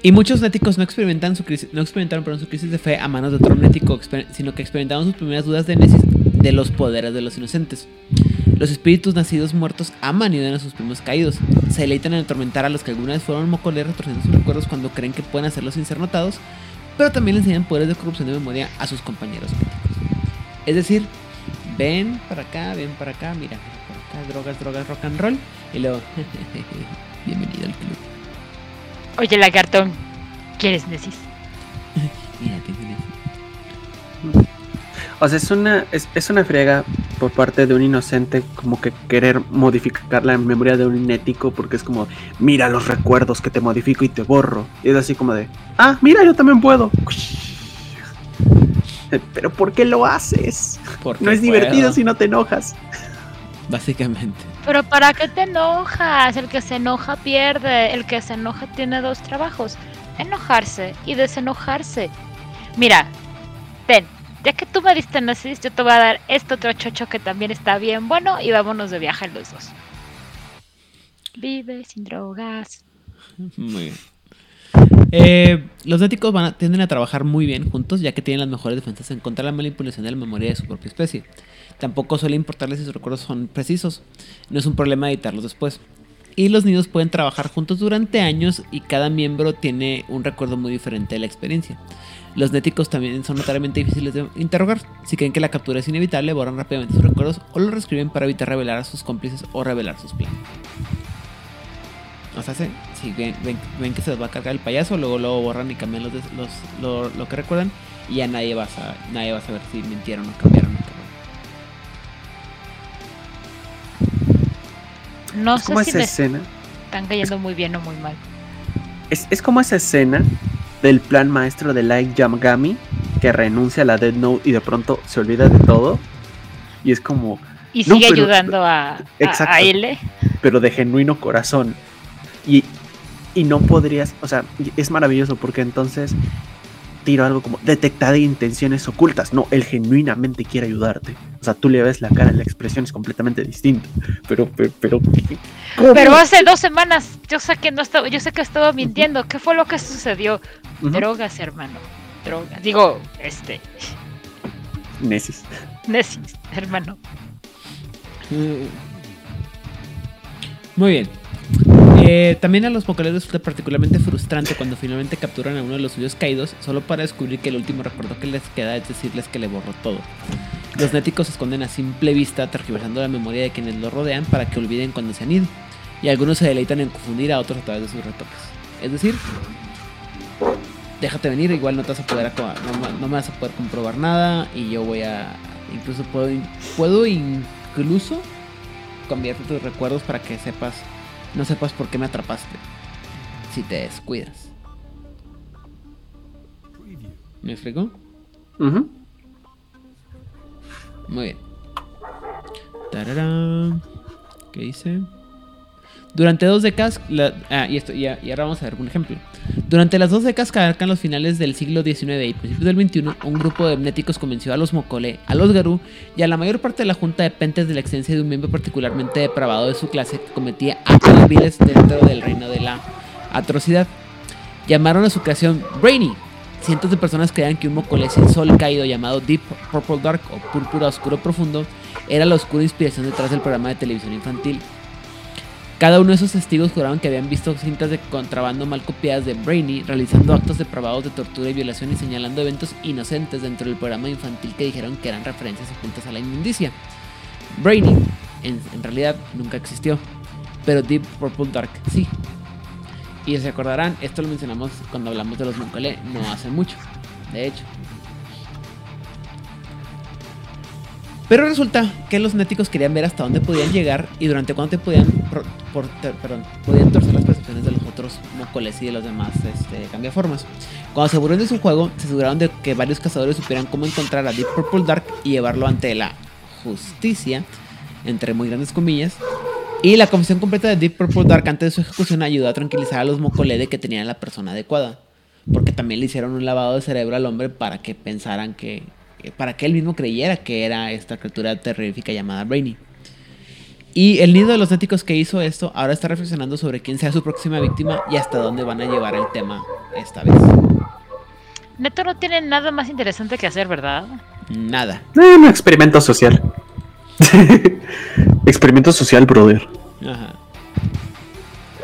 Y muchos néticos no experimentan su crisis, no experimentaron perdón, su crisis de fe a manos de otro exper- sino que experimentaron sus primeras dudas de Nesis de los poderes de los inocentes. Los espíritus nacidos muertos aman y odian a sus primos caídos. Se deleitan en atormentar a los que alguna vez fueron mocoleros retorciendo sus recuerdos cuando creen que pueden hacerlos sin ser notados, pero también le enseñan poderes de corrupción de memoria a sus compañeros néticos. Es decir, ven para acá, ven para acá, mira, para acá, drogas, drogas, rock and roll, y luego, bienvenido al club. Oye, lagartón, ¿Quieres Nesis? Mira, tiene Nesis. O sea, es una, es, es una friega por parte de un inocente como que querer modificar la memoria de un inético porque es como, mira los recuerdos que te modifico y te borro. Y es así como de, ah, mira, yo también puedo. Pero ¿por qué lo haces? Porque No es divertido puedo, si no te enojas. Básicamente. Pero ¿para qué te enojas? El que se enoja pierde. El que se enoja tiene dos trabajos. Enojarse y desenojarse. Mira, ten. Ya que tú me diste Nesis, yo te voy a dar este otro chocho que también está bien bueno y vámonos de viaje los dos. Vive sin drogas. Muy bien. Eh, los éticos van a- tienden a trabajar muy bien juntos, ya que tienen las mejores defensas en contra de la manipulación de la memoria de su propia especie. Tampoco suele importarles si sus recuerdos son precisos. No es un problema editarlos después. Y los nidos pueden trabajar juntos durante años y cada miembro tiene un recuerdo muy diferente de la experiencia. Los néticos también son notoriamente difíciles de interrogar. Si creen que la captura es inevitable, borran rápidamente sus recuerdos o los reescriben para evitar revelar a sus cómplices o revelar sus planes. O sea, se- si ven, ven- ven que se les va a cargar el payaso, luego lo borran y cambian los, los- lo, lo que recuerdan y ya nadie va, a, nadie va a saber si mintieron o cambiaron. No Es sé como si esa escena. están cayendo muy bien o muy mal. Es, es como esa escena del plan maestro de Light Yamagami que renuncia a la Dead Note y de pronto se olvida de todo. Y es como, Y No, sigue pero- ayudando a, a, Exacto. a L. pero de genuino corazón. Y, y no podrías, o sea, es maravilloso porque entonces tiro algo como detectar intenciones ocultas. No, él genuinamente quiere ayudarte. O sea, tú le ves la cara, la expresión es completamente distinta. Pero, pero, pero, ¿cómo? Pero hace dos semanas yo sé que no estaba, yo sé que estaba mintiendo. ¿Qué fue lo que sucedió? Drogas, hermano. Drogas. Digo, este, Neces. Nesis, hermano. Muy bien. Eh, también a los Pokémon les resulta particularmente frustrante cuando finalmente capturan a uno de los suyos caídos, solo para descubrir que el último recuerdo que les queda es decirles que le borró todo. Los néticos se esconden a simple vista, tergiversando la memoria de quienes los rodean para que olviden cuando se han ido. Y algunos se deleitan en confundir a otros a través de sus retoques. Es decir, déjate venir, igual no te vas a poder no, no me vas a poder comprobar nada y yo voy a incluso puedo puedo incluso cambiarte tus recuerdos para que sepas no sepas por qué me atrapaste si te descuidas. ¿Me explico? Ujú. Muy bien. Tararán. ¿Qué dice? Durante dos décadas. ah, y, esto, y, ahora vamos a ver un ejemplo. Durante las dos décadas que abarcan los finales del siglo XIX y principios del XXI, un grupo de amnéticos convenció a los Mokole, a los Garú y a la mayor parte de la junta de pentes de la existencia de un miembro particularmente depravado de su clase que cometía actos viles dentro del reino de la atrocidad. Llamaron a su creación Brainy. Cientos de personas creían que un Mokole sin sol caído llamado Deep Purple Dark o Púrpura Oscuro Profundo era la oscura inspiración detrás del programa de televisión infantil. Cada uno de esos testigos juraban que habían visto cintas de contrabando mal copiadas de Brainy realizando actos depravados de tortura y violación y señalando eventos inocentes dentro del programa infantil que dijeron que eran referencias ocultas a la inmundicia. Brainy, en, en realidad, nunca existió, pero Deep Purple Dark sí. Y se acordarán, esto lo mencionamos cuando hablamos de los Moncole no hace mucho, de hecho. Pero resulta que los néticos querían ver hasta dónde podían llegar y durante cuánto podían, torcer las percepciones de los otros mocoles y de los demás este, cambiaformas. Cuando se aburrieron de su juego, se aseguraron de que varios cazadores supieran cómo encontrar a Deep Purple Dark y llevarlo ante la justicia, entre muy grandes comillas. Y la confesión completa de Deep Purple Dark antes de su ejecución ayudó a tranquilizar a los mocole de que tenían la persona adecuada. Porque también le hicieron un lavado de cerebro al hombre para que pensaran que. Que- para que él mismo creyera que era esta criatura terrorífica llamada Brainy. Y el nido de los néticos que hizo esto ahora está reflexionando sobre quién sea su próxima víctima y hasta dónde van a llevar el tema esta vez. Neto no tiene nada más interesante que hacer, ¿verdad? Nada. Eh, un experimento social. experimento social, brother. Ajá.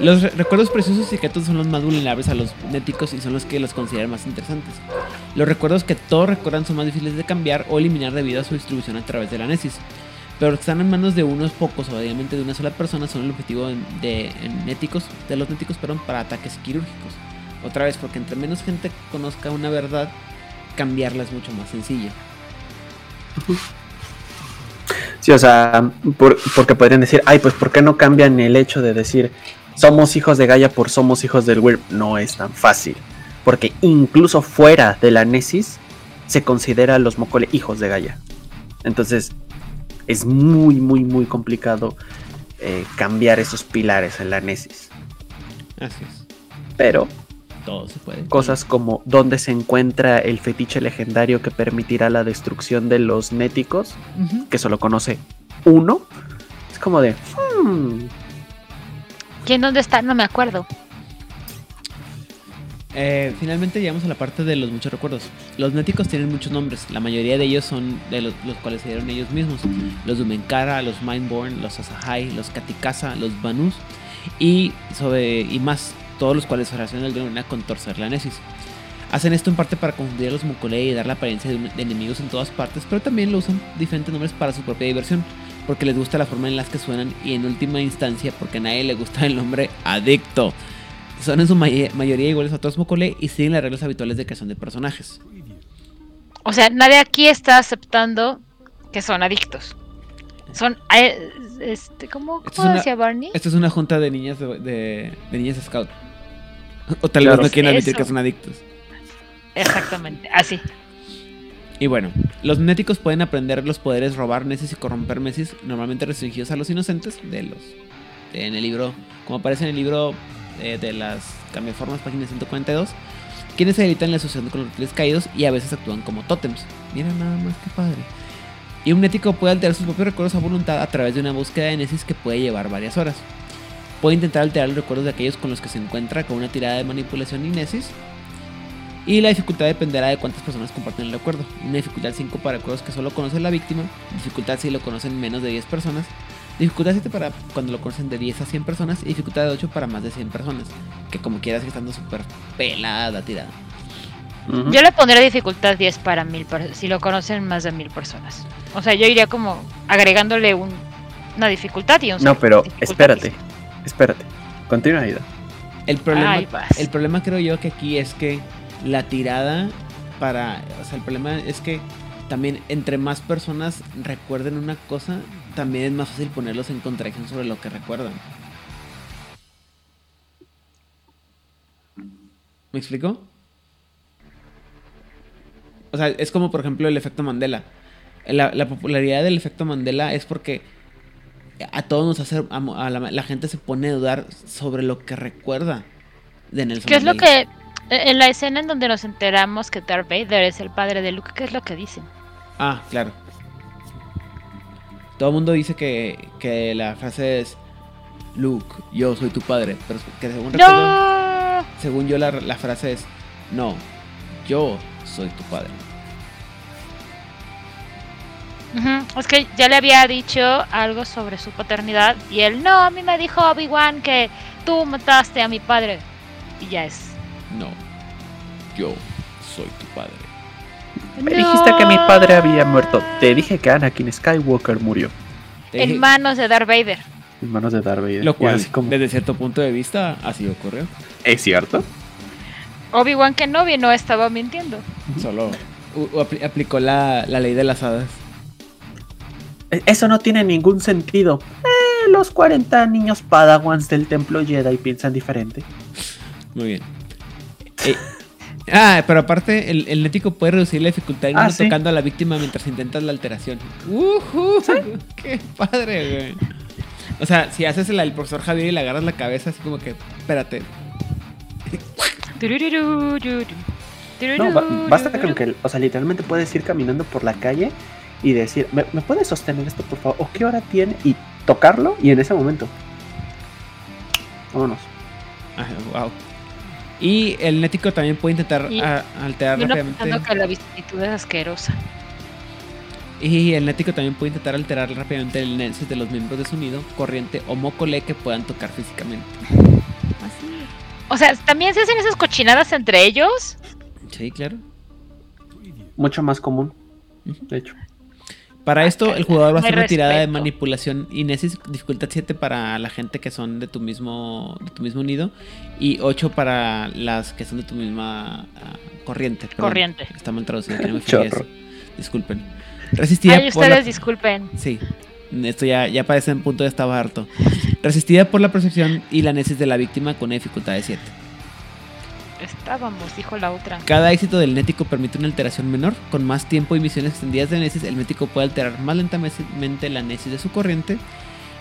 Los re- recuerdos preciosos y secretos son los más vulnerables a los néticos y son los que los consideran más interesantes. Los recuerdos que todos recuerdan son más difíciles de cambiar o eliminar debido a su distribución a través de la Nesis. Pero que están en manos de unos pocos o obviamente de una sola persona son el objetivo de, en néticos, de los néticos perdón, para ataques quirúrgicos. Otra vez, porque entre menos gente conozca una verdad, cambiarla es mucho más sencillo. Sí, o sea, por- porque podrían decir, ay, pues ¿por qué no cambian el hecho de decir somos hijos de Gaia por somos hijos del Wyrm? No es tan fácil. Porque incluso fuera de la Nesis se considera a los Mokole hijos de Gaia. Entonces es muy, muy, muy complicado eh, cambiar esos pilares en la Nesis. Así es. Pero Todo se puede. cosas como dónde se encuentra el fetiche legendario que permitirá la destrucción de los néticos, que solo conoce uno, es como de... hmm, ¿Quién dónde está? No me acuerdo. Eh, finalmente llegamos a la parte de los muchos recuerdos. Los néticos tienen muchos nombres. La mayoría de ellos son de los, cuales se dieron ellos mismos. Los Dumenkara, los Mindborn, los Asahai, los Katikasa, los Banus y, sobre, y más. Todos los cuales se relacionan de alguna con torcer la Nesis. Hacen esto en parte para confundir a los Mukole y dar la apariencia de, de enemigos en todas partes, pero también lo usan diferentes nombres para su propia diversión, porque les gusta la forma en las que suenan y en última instancia porque a nadie le gusta el nombre adicto. Son en su may- mayoría iguales a todos Mokole y siguen las reglas habituales de creación de personajes. O sea, nadie aquí está aceptando que son adictos. Son. Este, ¿Cómo, Esto es cómo una- decía Barney? Esta es una junta de niñas de, de- de niñas scout. O tal Claro. vez no quieren admitir Eso. que son adictos. Exactamente, así. Y bueno, los néticos pueden aprender los poderes robar necis y corromper mesis, normalmente restringidos a los inocentes de los en el libro, como aparece en el libro eh, de las cambiaformas, página 142, quienes se editan la asociación con los reptiles caídos y a veces actúan como tótems. Mira nada más que padre. Y un nético puede alterar sus propios recuerdos a voluntad a través de una búsqueda de necis que puede llevar varias horas. Puede intentar alterar los recuerdos de aquellos con los que se encuentra con una tirada de manipulación y necis. Y la dificultad dependerá de cuántas personas comparten el recuerdo. Una dificultad 5 para recuerdos que solo conoce la víctima. Dificultad 6 lo conocen menos de 10 personas. Dificultad 7 para cuando lo conocen de 10 a 100 personas. Y dificultad 8 para más de 100 personas. Que como quieras sigue estando súper pelada la tirada. Yo le pondría dificultad 10 para mil si lo conocen más de mil personas. O sea, yo iría como agregándole un, una dificultad y un No, pero espérate, 10. espérate. Continúa, Aida. El problema, Ay, el problema creo yo que aquí es que la tirada para... O sea, el problema es que también entre más personas recuerden una cosa, también es más fácil ponerlos en contradicción sobre lo que recuerdan. ¿Me explico? O sea, es como por ejemplo el efecto Mandela. La, la popularidad del efecto Mandela es porque a todos nos hace... A, a la, la gente se pone a dudar sobre lo que recuerda de Nelson ¿Qué es lo que... En la escena en donde nos enteramos que Darth Vader es el padre de Luke, ¿qué es lo que dicen? Ah, claro. Todo el mundo dice que, que la frase es Luke, yo soy tu padre. Pero que según recuerdo, según yo la, la frase es No, yo soy tu padre. Es que ya le había dicho algo sobre su paternidad y él, no, a mí me dijo Obi-Wan que tú mataste a mi padre. Y ya es. No, yo soy tu padre. Me dijiste que mi padre había muerto. Te dije que Anakin Skywalker murió. En manos de Darth Vader. En manos de Darth Vader. lo cual, como, desde cierto punto de vista, así ocurrió. ¿Es cierto? Obi-Wan Kenobi no estaba mintiendo. Solo aplicó la, la ley de las hadas. E- Eso no tiene ningún sentido. Eh, los 40 niños padawans del templo Jedi piensan diferente. Muy bien. Eh, ah, pero aparte, el, el nético puede reducir la dificultad Ah, no sí. tocando a la víctima mientras intentas la alteración. ¡Ujú! ¡Qué padre, güey! O sea, si haces la del profesor Javier y le agarras la cabeza, así como que, espérate. No, ba- basta con que, o sea, literalmente puedes ir caminando por la calle y decir, ¿me, me puedes sostener esto, por favor? ¿O qué hora tiene? Y tocarlo y en ese momento. Vámonos. Ah, wow. Y el nético también puede intentar Y- a- alterar Y uno rápidamente. pensando que la visitud es asquerosa. Y el nético también puede intentar alterar rápidamente el nesis de los miembros de su nido, corriente o mocole que puedan tocar físicamente. Así. O sea, también se hacen esas cochinadas entre ellos. Sí, claro. Mucho más común, de hecho. Para esto, el jugador va a hacer una tirada de manipulación Inesis, dificultad 7 para la gente que son de tu mismo, de tu mismo nido y 8 para las que son de tu misma ah, corriente. perdón. Corriente. Está mal traducido, que no me fijé Chorro. eso. Disculpen. Resistida Ay, por ustedes la- disculpen. Sí, esto ya, ya parece en punto de estaba harto. Resistida por la percepción y la nesis de la víctima con una dificultad de 7. Estábamos, dijo la otra. Cada éxito del nético permite una alteración menor. Con más tiempo y misiones extendidas de Nesis, el nético puede alterar más lentamente la Nesis de su corriente.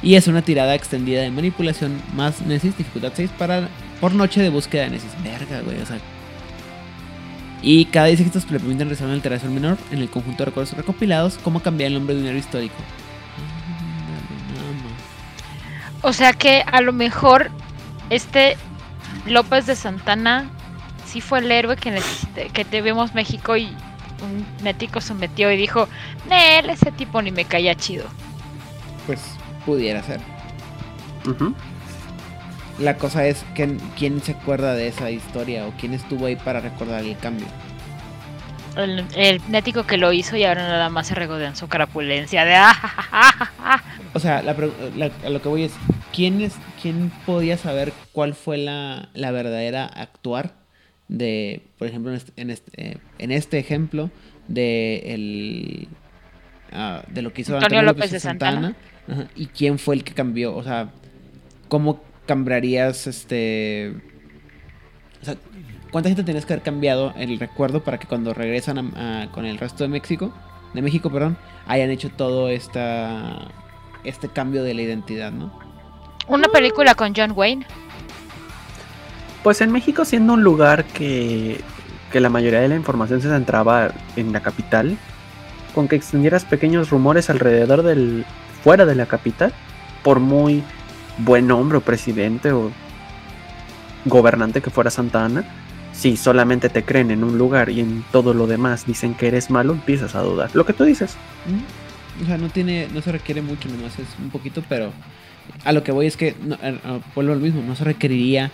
Y es una tirada extendida de manipulación más Nesis, dificultad 6 para, por noche de búsqueda de Nesis. Verga, güey, o sea. Y cada 10 éxitos le permiten realizar una alteración menor en el conjunto de recuerdos recopilados, como cambiar el nombre de un héroe histórico. O sea que a lo mejor este López de Santana sí fue el héroe que, que te vimos México y un nético se metió y dijo, Nel, ese tipo ni me caía chido. Pues pudiera ser. La cosa es que, quién se acuerda de esa historia o quién estuvo ahí para recordar el cambio. El, el nético que lo hizo y ahora nada más se regodea en su carapulencia de "Ah, ja, ja, ja, ja, ja". O sea, la- a lo que voy es, ¿quién, es, quién podía saber cuál fue la, la verdadera actuar de, por ejemplo, en este, en este, eh, en este ejemplo, de, el, ah, de lo que hizo Antonio Antonio, López de Santana. Ajá, y quién fue el que cambió? O sea, ¿cómo cambiarías este... O sea, ¿cuánta gente tenías que haber cambiado el recuerdo para que cuando regresan a- a- con el resto de México, de México, perdón, hayan hecho todo esta, este cambio de la identidad, ¿no? Una película con John Wayne. Pues en México, siendo un lugar que, que la mayoría de la información se centraba en la capital, con que extendieras pequeños rumores alrededor del. fuera de la capital, por muy buen hombre o presidente o gobernante que fuera Santa Ana, si solamente te creen en un lugar y en todo lo demás dicen que eres malo, empiezas a dudar. Lo que tú dices. Mm, O sea, no tiene, no se requiere mucho, nomás es un poquito, pero a lo que voy es que, no, eh, eh, vuelvo al mismo, no se requeriría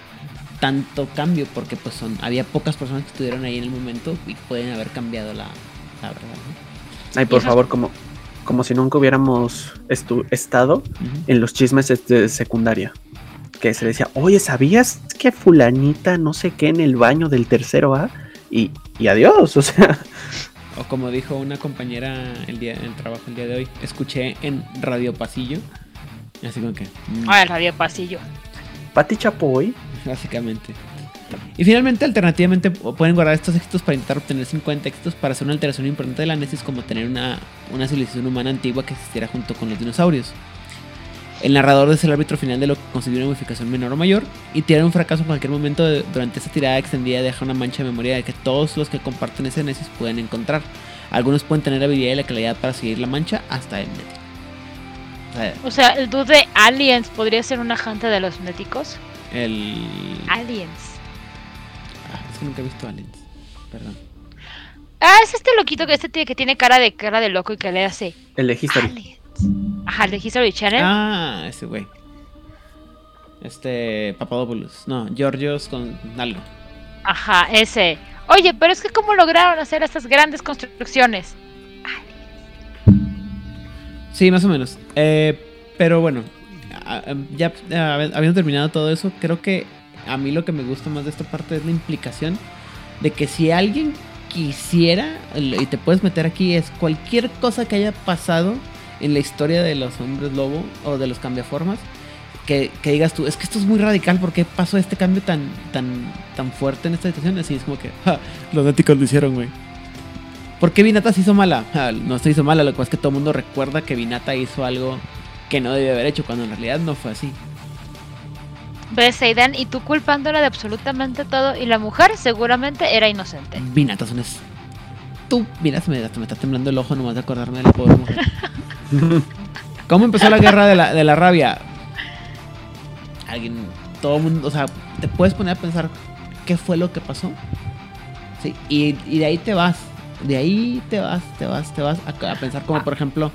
tanto cambio porque pues son, había pocas personas que estuvieron ahí en el momento y pueden haber cambiado la, la verdad, ¿no? Ay, por favor, como, como si nunca hubiéramos estu- estado en los chismes de secundaria. Que se decía, oye, ¿sabías que fulanita no sé qué en el baño del tercero A? Y, y adiós, o sea, O como dijo una compañera el día en el trabajo el día de hoy, escuché en Radio Pasillo, así como que, mm, Ah, el radio pasillo. Pati Chapoy, básicamente. Y finalmente, alternativamente, pueden guardar estos éxitos para intentar obtener 50 éxitos para hacer una alteración importante de la Nesis, como tener una, una civilización humana antigua que existiera junto con los dinosaurios. El narrador es el árbitro final de lo que considera una modificación menor o mayor, y tirar un fracaso en cualquier momento de- durante esta tirada extendida deja una mancha de memoria de que todos los que comparten ese Nesis pueden encontrar. Algunos pueden tener la habilidad y la calidad para seguir la mancha hasta el nético. O sea, O sea, el dude de Aliens podría ser una janta de los néticos. El... Aliens. Ah, es que nunca he visto Aliens. Perdón. Ah, es este loquito que este tiene que tiene cara de cara de loco y que le hace el de History. Aliens. Ajá, el de History Channel. Ah, ese güey. Este, Papadopoulos. No, Georgios con algo. Ajá, ese. Oye, pero es que cómo lograron hacer estas grandes construcciones. Sí, más o menos. Eh, pero bueno, ya habiendo terminado todo eso, creo que a mí lo que me gusta más de esta parte es la implicación de que si alguien quisiera, y te puedes meter aquí, es cualquier cosa que haya pasado en la historia de los hombres lobo o de los cambiaformas, que, que digas tú, es que esto es muy radical, ¿por qué pasó este cambio tan, tan, tan fuerte en esta situación? Así es como que, "Ja, los náticos lo hicieron, güey. ¿Por qué Vinata se hizo mala? No se hizo mala, lo que pasa es que todo el mundo recuerda que Vinata hizo algo que no debió haber hecho, cuando en realidad no fue así. Ves, Aidan, y tú culpándola de absolutamente todo, y la mujer seguramente era inocente. Es- Tú, mira, se me, hasta me está temblando el ojo nomás de acordarme de la pobre mujer. ¿Cómo empezó la guerra de la, de la rabia? Alguien, todo el mundo, o sea, te puedes poner a pensar qué fue lo que pasó. Sí, y, y de ahí te vas. De ahí te vas, te vas, te vas a, a pensar como, por ejemplo,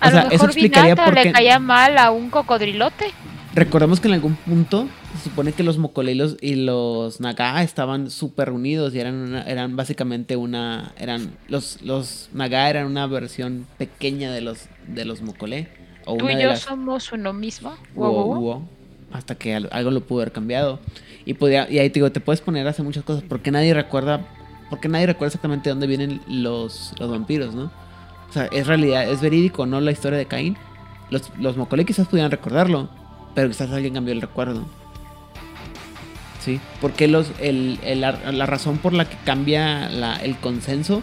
A o sea, lo eso mejor explicaría Vinata por le caía mal a un cocodrilote. Recordemos que en algún punto se supone que los Mokole y los, Naga estaban súper unidos y eran, una- eran básicamente una... eran Los, los Naga eran una versión pequeña de los, de los Mokole. O Tú una y yo las- somos uno mismo. Wow, Wow, wow. wow, hasta que al- algo lo pudo haber cambiado. Y, podía, y ahí te digo, te puedes poner a hacer muchas cosas porque nadie recuerda, porque nadie recuerda exactamente de dónde vienen los, los vampiros, ¿no? O sea, es realidad, es verídico, ¿no? La historia de Caín. Los, los Mokole quizás pudieran recordarlo, pero quizás alguien cambió el recuerdo. ¿Sí? Porque los, el, el- la, la razón por la que cambia la- el consenso,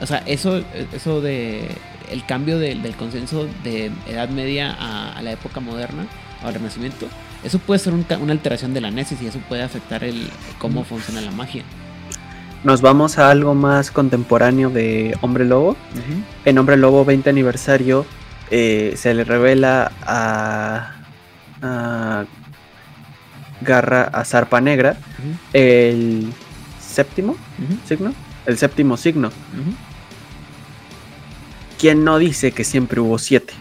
o sea, eso, eso de el cambio del- del consenso de Edad Media a, a la época moderna, al Renacimiento, eso puede ser un una alteración de la Nesis y eso puede afectar el cómo funciona la magia. Nos vamos a algo más contemporáneo de Hombre Lobo. En Hombre Lobo 20 aniversario eh, se le revela a, a Garra a Zarpa Negra el séptimo signo. El séptimo signo. ¿Quién no dice que siempre hubo siete?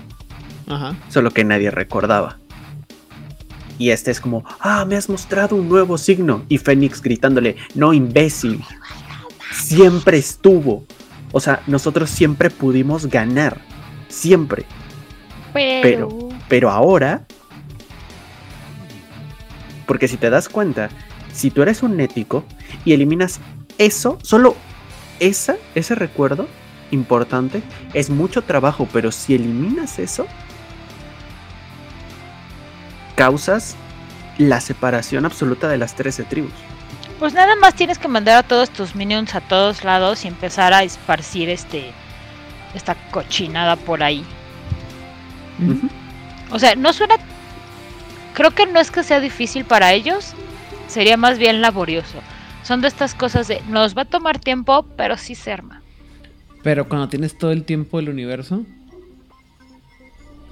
Ajá. Solo que nadie recordaba. Y este es como, ah, me has mostrado un nuevo signo. Y Fénix gritándole, no imbécil. Siempre estuvo. O sea, nosotros siempre pudimos ganar. Siempre. Pero, Pero ahora... Porque si te das cuenta, si tú eres un ético y eliminas eso, solo esa, ese recuerdo importante, es mucho trabajo, pero si eliminas eso, causas la separación absoluta de las 13 tribus. Pues nada más tienes que mandar a todos tus minions a todos lados y empezar a esparcir este esta cochinada por ahí. O sea, no suena. Creo que no es que sea difícil para ellos, sería más bien laborioso. Son de estas cosas de. Nos va a tomar tiempo, pero sí se arma. Pero cuando tienes todo el tiempo del universo,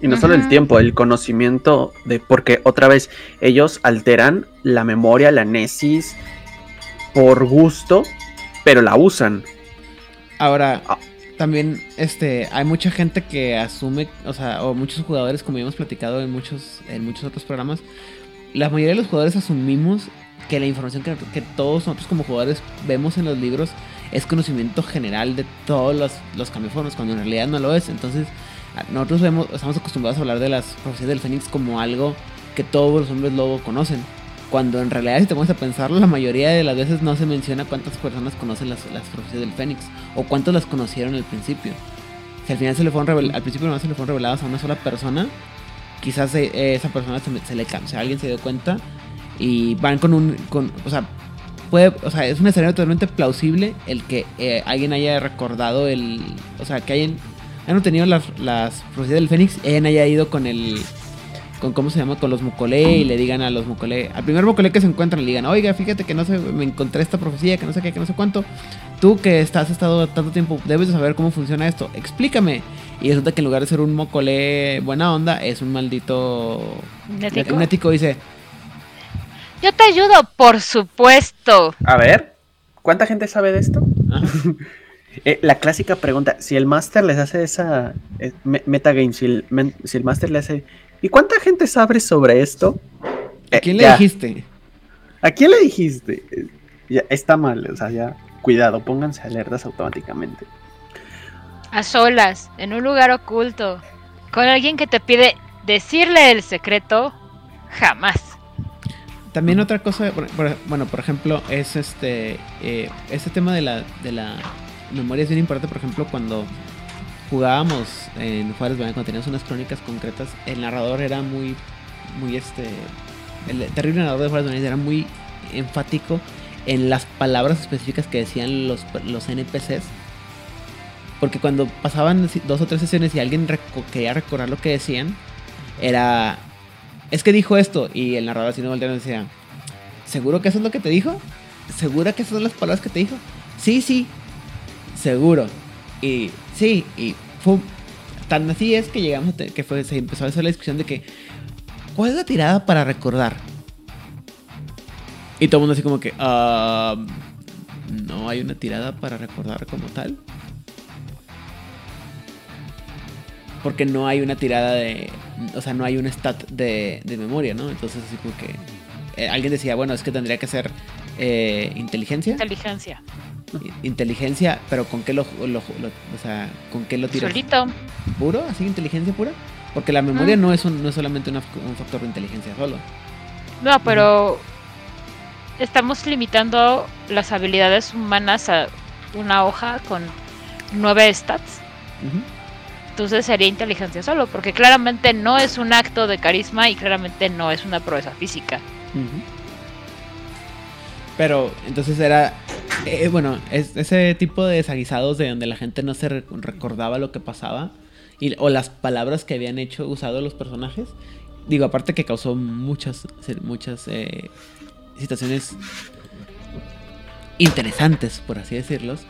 Y no solo el tiempo, el conocimiento de. Porque otra vez, ellos alteran la memoria, la nesis, por gusto, pero la usan. Ahora, Ah. también este, hay mucha gente que asume, o sea, o muchos jugadores, como ya hemos platicado en muchos, en muchos otros programas, la mayoría de los jugadores asumimos que la información que, que todos nosotros como jugadores vemos en los libros es conocimiento general de todos los, los cambiaformas, cuando en realidad no lo es. Entonces, nosotros vemos, estamos acostumbrados a hablar de las profecías del Fénix como algo que todos los hombres lobo conocen. Cuando en realidad, si te pones a pensarlo, la mayoría de las veces no se menciona cuántas personas conocen las, las profecías del Fénix o cuántos las conocieron al principio. Si al final se le fueron revel- al principio nomás se le fueron reveladas a una sola persona, quizás eh, esa persona se, se le cansa, alguien se dio cuenta y van con un, con, o sea, puede, o sea, es un escenario totalmente plausible el que eh, alguien haya recordado el, o sea, que hayan, hayan tenido las, las profecías del Fénix y hayan haya ido con el, con cómo se llama, con los Mokole y le digan a los Mokole, al primer Mokole que se encuentran le digan, oiga, fíjate que no sé, me encontré esta profecía, que no sé qué, que no sé cuánto, tú que estás estado tanto tiempo, debes de saber cómo funciona esto, explícame. Y resulta que en lugar de ser un Mokole buena onda, es un maldito... ¿Nético? Un ético dice, Yo te ayudo, por supuesto. A ver, ¿cuánta gente sabe de esto? Ajá. Eh, la clásica pregunta, si el máster les hace esa eh, me- metagame, si el, si el máster le hace... ¿Y cuánta gente sabe sobre esto? ¿A Eh, quién le ya. dijiste? ¿A quién le dijiste? Eh, Ya, está mal, o sea, ya, cuidado, pónganse alertas automáticamente. A solas, en un lugar oculto, con alguien que te pide decirle el secreto, jamás. También otra cosa, bueno, por ejemplo, es este, eh, este tema de la, de la memoria es bien importante, por ejemplo, cuando jugábamos en Juárez Banana, cuando teníamos unas crónicas concretas, el narrador era muy, muy este, el terrible narrador de Juárez Banana era muy enfático en las palabras específicas que decían los, los NPCs. Porque cuando pasaban dos o tres sesiones y alguien quería recordar lo que decían, era. Es que dijo esto. Y el narrador así no volteaba y decía: ¿Seguro que eso es lo que te dijo? ¿Segura que esas son las palabras que te dijo? Sí, sí. Seguro. Y sí, y fue. Tan así es que llegamos a te- que fue, se empezó a hacer la discusión de que. ¿Cuál es la tirada para recordar? Y todo el mundo así como que. "Ah, no hay una tirada para recordar como tal. porque no hay una tirada de. O sea, no hay un stat de, de memoria, ¿no? Entonces, así como que. eh, alguien decía, bueno, es que tendría que ser eh, inteligencia. Inteligencia. Inteligencia, pero ¿con qué lo, lo- lo- o sea, ¿con qué lo tiras? Solito. ¿Puro? ¿Así inteligencia pura? Porque la memoria Mm. no es un- no es solamente una- un factor de inteligencia solo. No, pero estamos limitando las habilidades humanas a una hoja con nueve stats. Entonces sería inteligencia solo, porque claramente no es un acto de carisma y claramente no es una proeza física. Pero entonces era, eh, bueno, es, ese tipo de desaguisados de donde la gente no se re- recordaba lo que pasaba y, o las palabras que habían hecho, usado los personajes. Digo, aparte que causó muchas, muchas eh, situaciones interesantes, por así decirlos,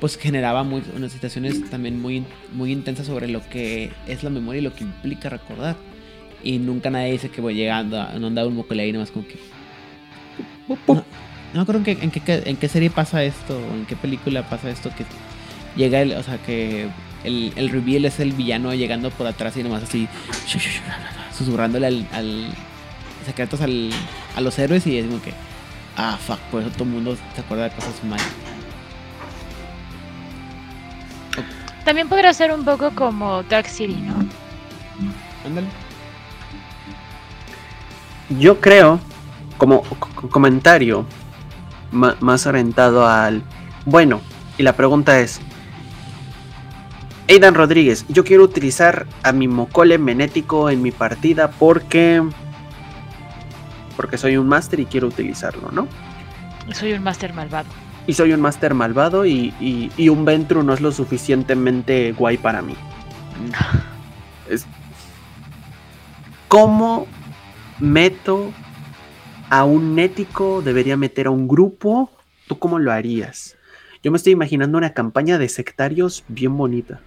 pues generaba muy- unas situaciones también muy, muy intensas sobre lo que es la memoria y lo que implica recordar. Y nunca nadie dice que voy llegando a no andaba un moco ahí nomás como que. No, no me acuerdo en qué, en, qué, en qué serie pasa esto, o en qué película pasa esto, que llega el, o sea, que el, el reveal es el villano llegando por atrás y nomás así, susurrándole al, al secretos al, a los héroes y es como que, ah, fuck, por eso todo el mundo se acuerda de cosas mal. También podría ser un poco como Dark City, ¿no? Ándale. Yo creo, como co- comentario más orientado al... Bueno, y la pregunta es... Aidan Rodríguez, yo quiero utilizar a mi mocole menético en mi partida porque... Porque soy un máster y quiero utilizarlo, ¿no? Soy un máster malvado. Y soy un máster malvado y, y- y un Ventru no es lo suficientemente guay para mí. Es- ¿Cómo meto a un ético? ¿Debería meter a un grupo? ¿Tú cómo lo harías? Yo me estoy imaginando una campaña de sectarios bien bonita.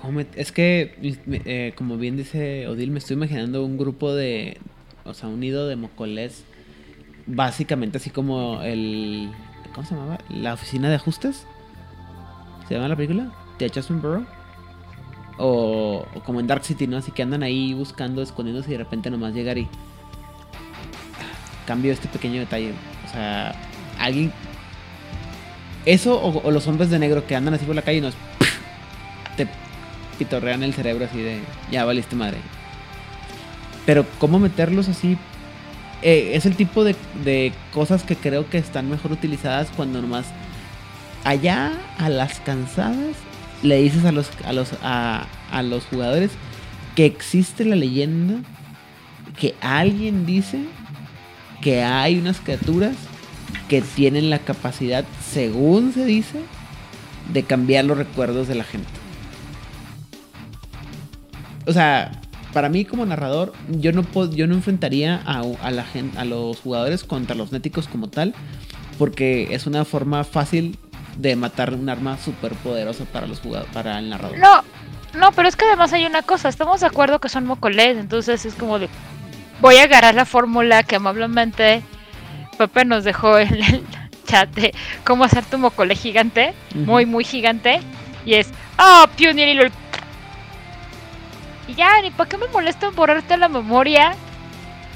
¿Cómo me- Es que, eh, como bien dice Odil, me estoy imaginando un grupo de, o sea, un nido de mocoles, básicamente así como el, ¿cómo se llamaba? La oficina de ajustes. ¿Se llama la película? The Adjustment Bureau. O, como en Dark City, ¿no? Así que andan ahí buscando, escondiéndose y de repente nomás llegar y... Cambio este pequeño detalle. O sea, alguien... Eso o, o los hombres de negro que andan así por la calle y nos... Te pitorrean el cerebro así de... Ya valiste madre. Pero cómo meterlos así... eh, es el tipo de, de cosas que creo que están mejor utilizadas cuando nomás... Allá a las cansadas le dices a los, a los, a, a los jugadores que existe la leyenda que alguien dice que hay unas criaturas que tienen la capacidad, según se dice, de cambiar los recuerdos de la gente. O sea, para mí como narrador, yo no yo no enfrentaría a, a la gente, a los jugadores contra los néticos como tal, porque es una forma fácil de matar un arma súper poderosa para los jugadores, para el narrador. No, no, pero es que además hay una cosa, estamos de acuerdo que son mocoles, entonces es como de voy a agarrar la fórmula que amablemente Pepe nos dejó en el chat de cómo hacer tu mocole gigante, muy muy gigante, y es ah Pioneer y lo y ya, ni para qué me molesta borrarte la memoria.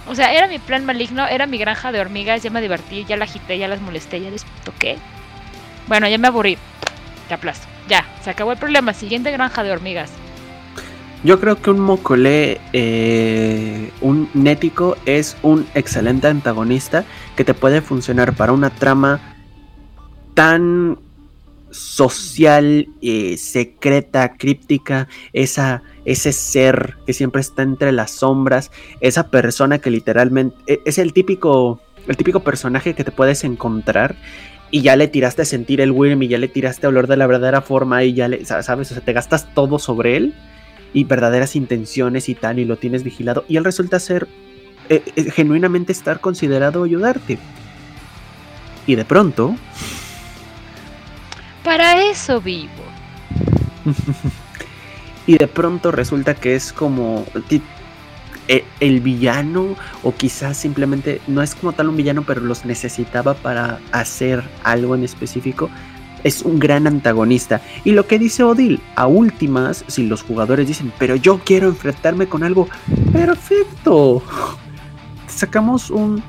O sea, era mi plan maligno, era mi granja de hormigas, ya me divertí, ya la agité, ya las molesté, ya les toqué. Bueno, ya me aburrí. Te aplasto. Ya, se acabó el problema. Siguiente granja de hormigas. Yo creo que un Mokole, eh, un Nético, es un excelente antagonista que te puede funcionar para una trama tan social, eh, secreta, críptica, esa, ese ser que siempre está entre las sombras, esa persona que literalmente e- es el típico, el típico personaje que te puedes encontrar y ya le tiraste a sentir el Wyrm y ya le tiraste a olor de la verdadera forma y ya le, sa- sabes, o sea, te gastas todo sobre él y verdaderas intenciones y tal, y lo tienes vigilado, y él resulta ser eh, eh, genuinamente estar considerado ayudarte. Y de pronto, Para eso vivo. y de pronto resulta que es como eh, el villano, o quizás simplemente no es como tal un villano, pero los necesitaba para hacer algo en específico. es un gran antagonista. Y lo que dice Odil, a últimas, si los jugadores dicen, pero yo quiero enfrentarme con algo perfecto, sacamos un...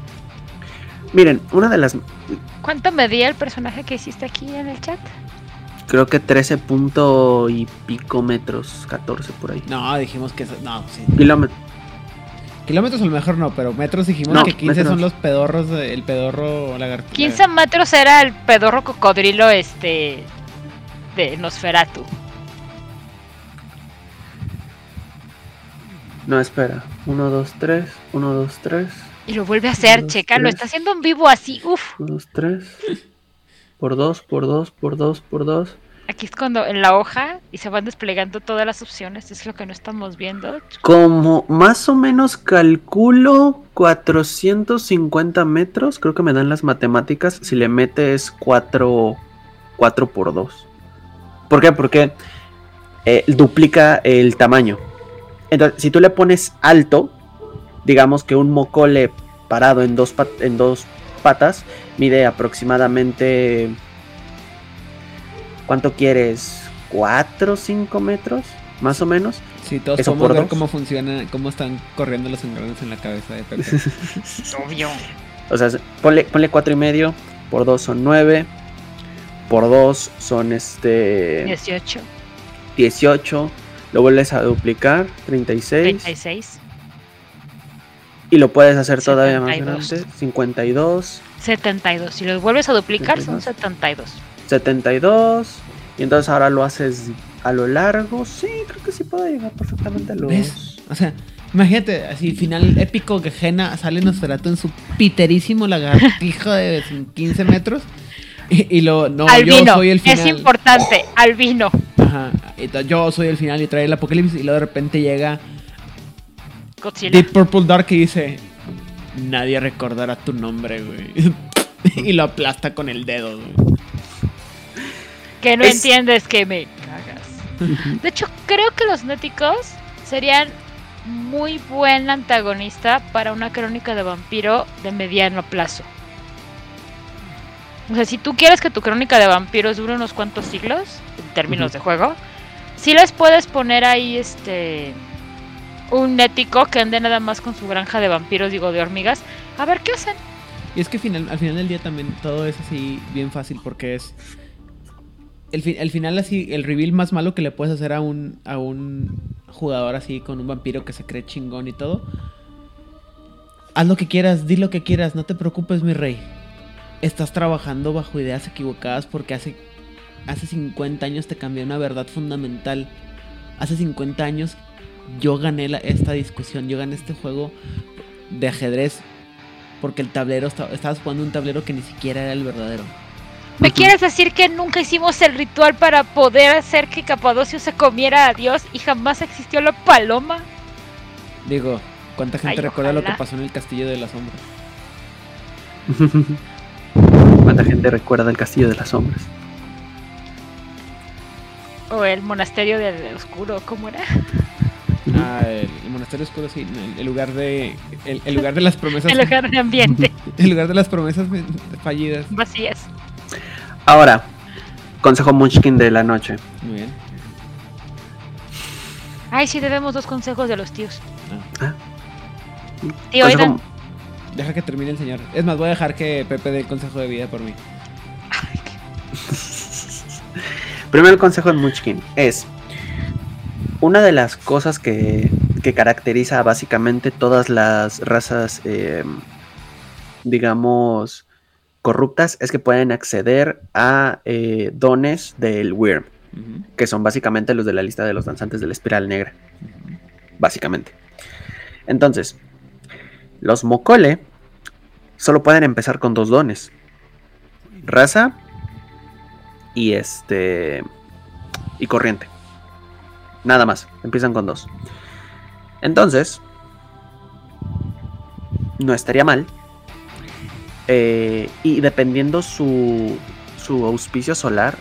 Miren, una de las... ¿Cuánto medía el personaje que hiciste aquí en el chat? Creo que 13 punto y pico metros, 14 por ahí. No, dijimos que... No, sí. Kilómetros. Kilómetros a lo mejor no, pero metros dijimos No, que 15 son metros. los pedorros, de- el pedorro lagartija. 15 metros era el pedorro cocodrilo este de Nosferatu. No, espera. 1, 2, 3, 1, 2, 3, Y lo vuelve a hacer, Dos, checa, lo está haciendo en vivo así, uff. 1, 2, 3. Por 2, por 2, por 2, por 2. Aquí es cuando en la hoja y se van desplegando todas las opciones, es lo que no estamos viendo. Como más o menos calculo 450 metros, creo que me dan las matemáticas, si le metes 4, 4 por 2. ¿Por qué? Porque eh, duplica el tamaño. Entonces, si tú le pones alto, digamos que un mocole parado en dos, en dos patas mide aproximadamente... ¿Cuánto quieres? ¿4 o 5 metros? Más o menos. Sí, todos Eso podemos por ver dos. cómo funciona, cómo están corriendo los engranes en la cabeza de Pepe. Obvio. O sea, ponle, ponle cuatro y medio, por 2 son 9, por 2 son este 18, 18, lo vuelves a duplicar, 36, 36, y lo puedes hacer todavía más 72. grande, 52, 72. Si los vuelves a duplicar son 72. 72, y entonces ahora lo haces a lo largo, sí, creo que sí puede llegar perfectamente a los... ¿Ves? O sea, imagínate, así, final épico que Gena sale Nosferatu en su piterísimo lagartijo de 15 metros. Y, y lo, no, yo soy el final. es importante, albino. Ajá, yo soy el final y trae el apocalipsis. Y luego de repente llega Godzilla. Deep Purple Dark y dice: Nadie recordará tu nombre, güey. y lo aplasta con el dedo, güey. Que no Es- entiendes que me cagas. De hecho, creo que los néticos serían muy buen antagonista para una crónica de vampiro de mediano plazo. O sea, si tú quieres que tu crónica de vampiros dure unos cuantos siglos, en términos de juego, sí les puedes poner ahí este un nético que ande nada más con su granja de vampiros, digo, de hormigas, a ver qué hacen. Y es que final, al final del día también todo es así bien fácil porque es. El, el final así, el reveal más malo que le puedes hacer a un, a un jugador así con un vampiro que se cree chingón y todo. Haz lo que quieras, di lo que quieras, no te preocupes mi rey. Estás trabajando bajo ideas equivocadas porque hace, hace 50 años te cambié una verdad fundamental. Hace 50 años yo gané la- esta discusión, yo gané este juego de ajedrez porque el tablero, esta- estabas jugando un tablero que ni siquiera era el verdadero. ¿Me quieres decir que nunca hicimos el ritual para poder hacer que Capadocio se comiera a Dios y jamás existió la paloma? Digo, ¿cuánta gente Ay, recuerda lo que pasó en el Castillo de las Sombras? ¿Cuánta gente recuerda el Castillo de las Sombras? O el monasterio del oscuro, ¿cómo era? Ah, el, el Monasterio Oscuro, sí, el, el lugar de el, el lugar de las promesas El lugar de ambiente, el lugar de las promesas fallidas. vacías. Ahora, consejo Munchkin de la noche. Muy bien. Ay, sí, debemos dos consejos de los tíos. Ah. Tío, Consejo- Aidan. Deja que termine el señor. Es más, voy a dejar que Pepe dé el consejo de vida por mí. Primero el consejo de Munchkin es una de las cosas que, que caracteriza básicamente todas las razas, eh, digamos, corruptas es que pueden acceder a eh, dones del Wyrm, que son básicamente los de la lista de los danzantes de la espiral negra, básicamente. Entonces, los Mokole solo pueden empezar con dos dones. Raza y este y corriente. Nada más, empiezan con dos. Entonces, no estaría mal. Eh, y dependiendo su, su auspicio solar,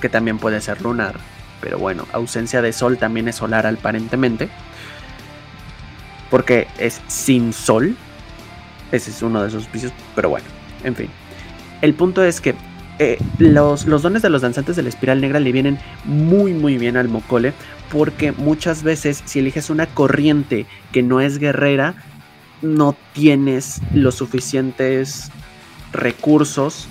que también puede ser lunar, pero bueno, ausencia de sol también es solar aparentemente. Porque es sin sol. Ese es uno de sus auspicios, pero bueno, en fin. El punto es que eh, los, los dones de los danzantes de la espiral negra le vienen muy muy bien al Mocole porque muchas veces si eliges una corriente que no es guerrera, no tienes los suficientes recursos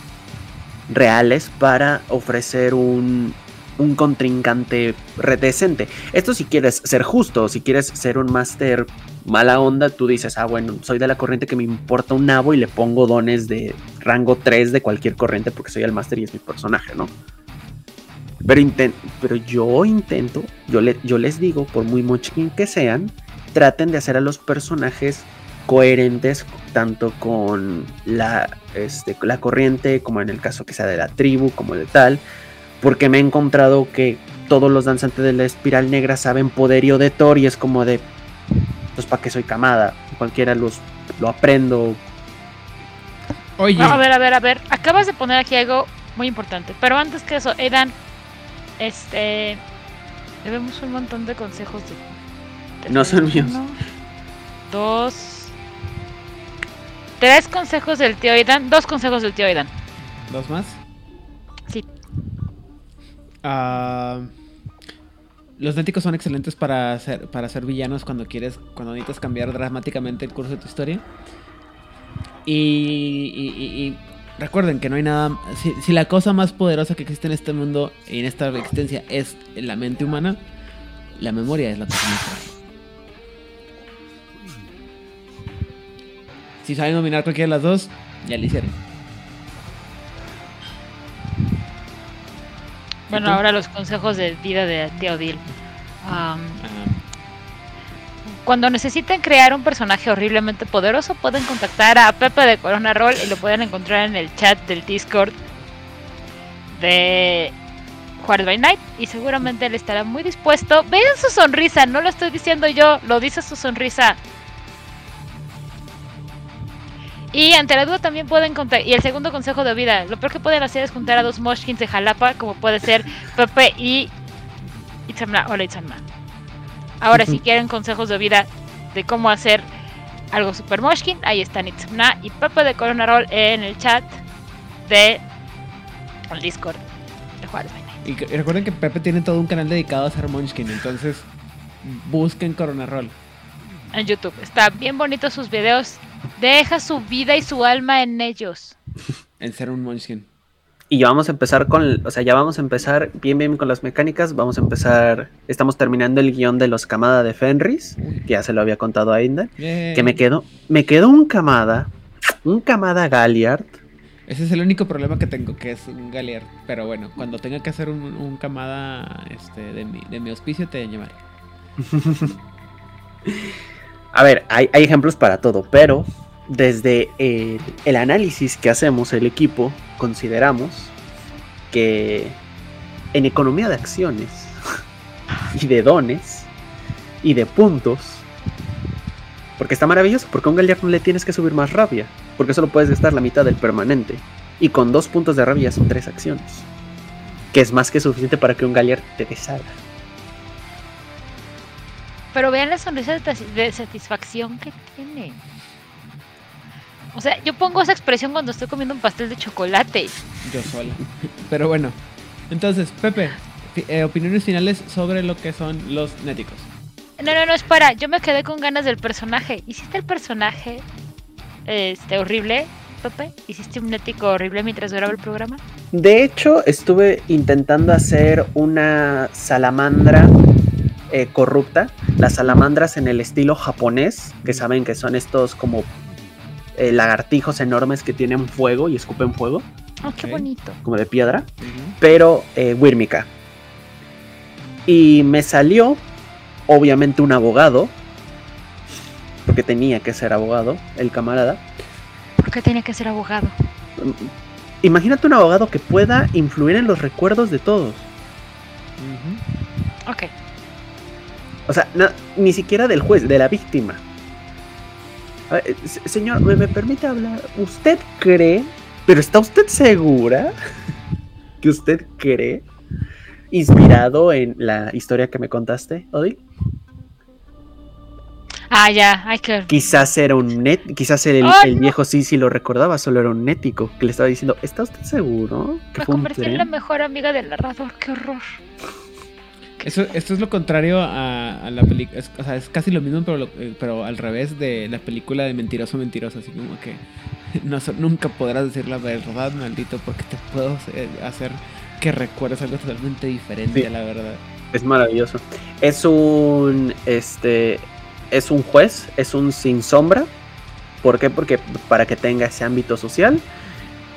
reales para ofrecer un, un contrincante decente. Esto si quieres ser justo, si quieres ser un máster mala onda, tú dices, ah, bueno, soy de la corriente que me importa un nabo y le pongo dones de rango 3 de cualquier corriente porque soy el máster y es mi personaje, ¿no? Pero, pero yo intento, yo, le, yo les digo, por muy mochkin que sean, traten de hacer a los personajes coherentes tanto con la, este, la corriente como en el caso que sea de la tribu como de tal porque me he encontrado que todos los danzantes de la espiral negra saben poderío de Thor y es como de pues para qué soy camada cualquiera los lo aprendo Oye. a ver, a ver, a ver. Acabas de poner aquí algo muy importante. Pero antes que eso, Edan, este. Debemos un montón de consejos de. no son míos. dos. Tres consejos del tío Edan. Dos consejos del tío Edan. ¿Dos más? Sí. Uh, los néticos son excelentes para ser, para ser villanos cuando quieres, cuando necesitas cambiar dramáticamente el curso de tu historia. Y, recuerden que no hay nada. Si, la cosa más poderosa que existe en este mundo y en esta existencia es la mente humana, la memoria es la cosa más Si saben dominar cualquiera de las dos, ya lo hicieron. Bueno, ahora los consejos de vida de Teodil. cuando necesiten crear un personaje horriblemente poderoso, pueden contactar a Pepe de Corona Roll y lo pueden encontrar en el chat del Discord de Juárez by Night. Y seguramente él estará muy dispuesto. Vean su sonrisa, no lo estoy diciendo yo, lo dice su sonrisa. Y ante la duda también pueden contar. Y el segundo consejo de vida: lo peor que pueden hacer es juntar a dos Moshkins de Jalapa, como puede ser Pepe y Itzamna. Hola Itzamna. Ahora, si quieren consejos de vida de cómo hacer algo super Moshkin, ahí están Itzamna y Pepe de Corona Roll en el chat de el Discord de Juárez. Y, recuerden que Pepe tiene todo un canal dedicado a hacer Munchkin, entonces busquen Corona Roll. En YouTube. Está bien bonito sus videos Deja su vida y su alma en ellos. en ser un Munchkin. Y ya vamos a empezar con, o sea, ya vamos a empezar bien bien con las mecánicas. Vamos a empezar, estamos terminando el guion de los Kamada de Fenris, que ya se lo había contado a Inda. Que me quedó, me quedó un Kamada, un Kamada Galliard. Ese es el único problema que tengo, que es un Galliard. Pero bueno, cuando tenga que hacer un, un Kamada este, de, mi, de mi auspicio, te llamaré. A ver, hay, ejemplos para todo, pero desde el, análisis que hacemos el equipo, consideramos que en economía de acciones y de dones y de puntos, porque está maravilloso, porque a un Galliard no le tienes que subir más rabia, porque solo puedes gastar la mitad del permanente, y con dos puntos de rabia son tres acciones, que es más que suficiente para que un Galliard te deshaga. Pero vean la sonrisa de satisfacción que tiene. O sea, yo pongo esa expresión cuando estoy comiendo un pastel de chocolate. Yo sola. Pero bueno, entonces, Pepe, eh, opiniones finales sobre lo que son los néticos. No, no, no, espera. Yo me quedé con ganas del personaje. ¿Hiciste el personaje este horrible, Pepe? ¿Hiciste un nético horrible mientras duraba el programa? De hecho, estuve intentando hacer una salamandra eh, corrupta, las salamandras en el estilo japonés, que saben que son estos como eh, lagartijos enormes que tienen fuego y escupen fuego. Oh, qué bonito. Como de piedra, pero eh, wírmica. Y me salió, obviamente, un abogado, porque tenía que ser abogado, el camarada. ¿Por qué tenía que ser abogado? Imagínate un abogado que pueda influir en los recuerdos de todos. Ok. O sea, ni siquiera del juez, de la víctima. señor, ¿me, permite hablar? ¿Usted cree? ¿Pero está usted segura que usted cree? Inspirado en la historia que me contaste, Odil. Ah, ya, hay que. Quizás era un net, quizás el, Oh, el no. viejo sí, sí lo recordaba, solo era un nético que le estaba diciendo, ¿está usted seguro? Que Me fue un convertí en la tren?" mejor amiga del narrador, qué horror. Eso, esto es lo contrario a, a la película. O sea, es casi lo mismo, pero, lo- eh, pero al revés de la película de Mentiroso Mentiroso. Así como que no, nunca podrás decir la verdad, maldito, porque te puedo hacer- hacer que recuerdes algo totalmente diferente Sí. a la verdad. Es maravilloso. Es un, este, es un juez, es un sin sombra. ¿Por qué? Porque para que tenga ese ámbito social.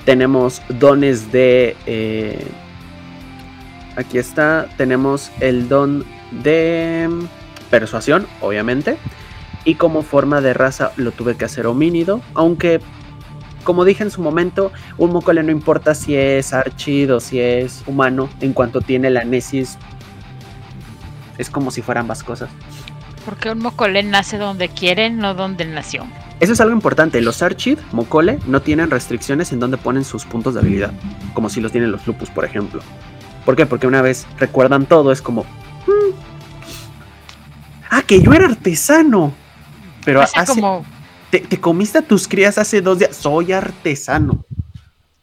Tenemos dones de... eh, aquí está. Tenemos el don de persuasión, obviamente. Y como forma de raza lo tuve que hacer homínido. Aunque, como dije en su momento, un mocole no importa si es archid o si es humano. En cuanto tiene la nesis es como si fueran ambas cosas. Porque un mocole nace donde quiere, no donde nació. Eso es algo importante. Los Archid, Mocole, no tienen restricciones en donde ponen sus puntos de habilidad. Como si los tienen los Lupus, por ejemplo. ¿Por qué? Porque una vez recuerdan todo, es como. "Mm, Ah, que yo era artesano. Pero Hace hace, como. te, te comiste a tus crías hace dos días. Soy artesano.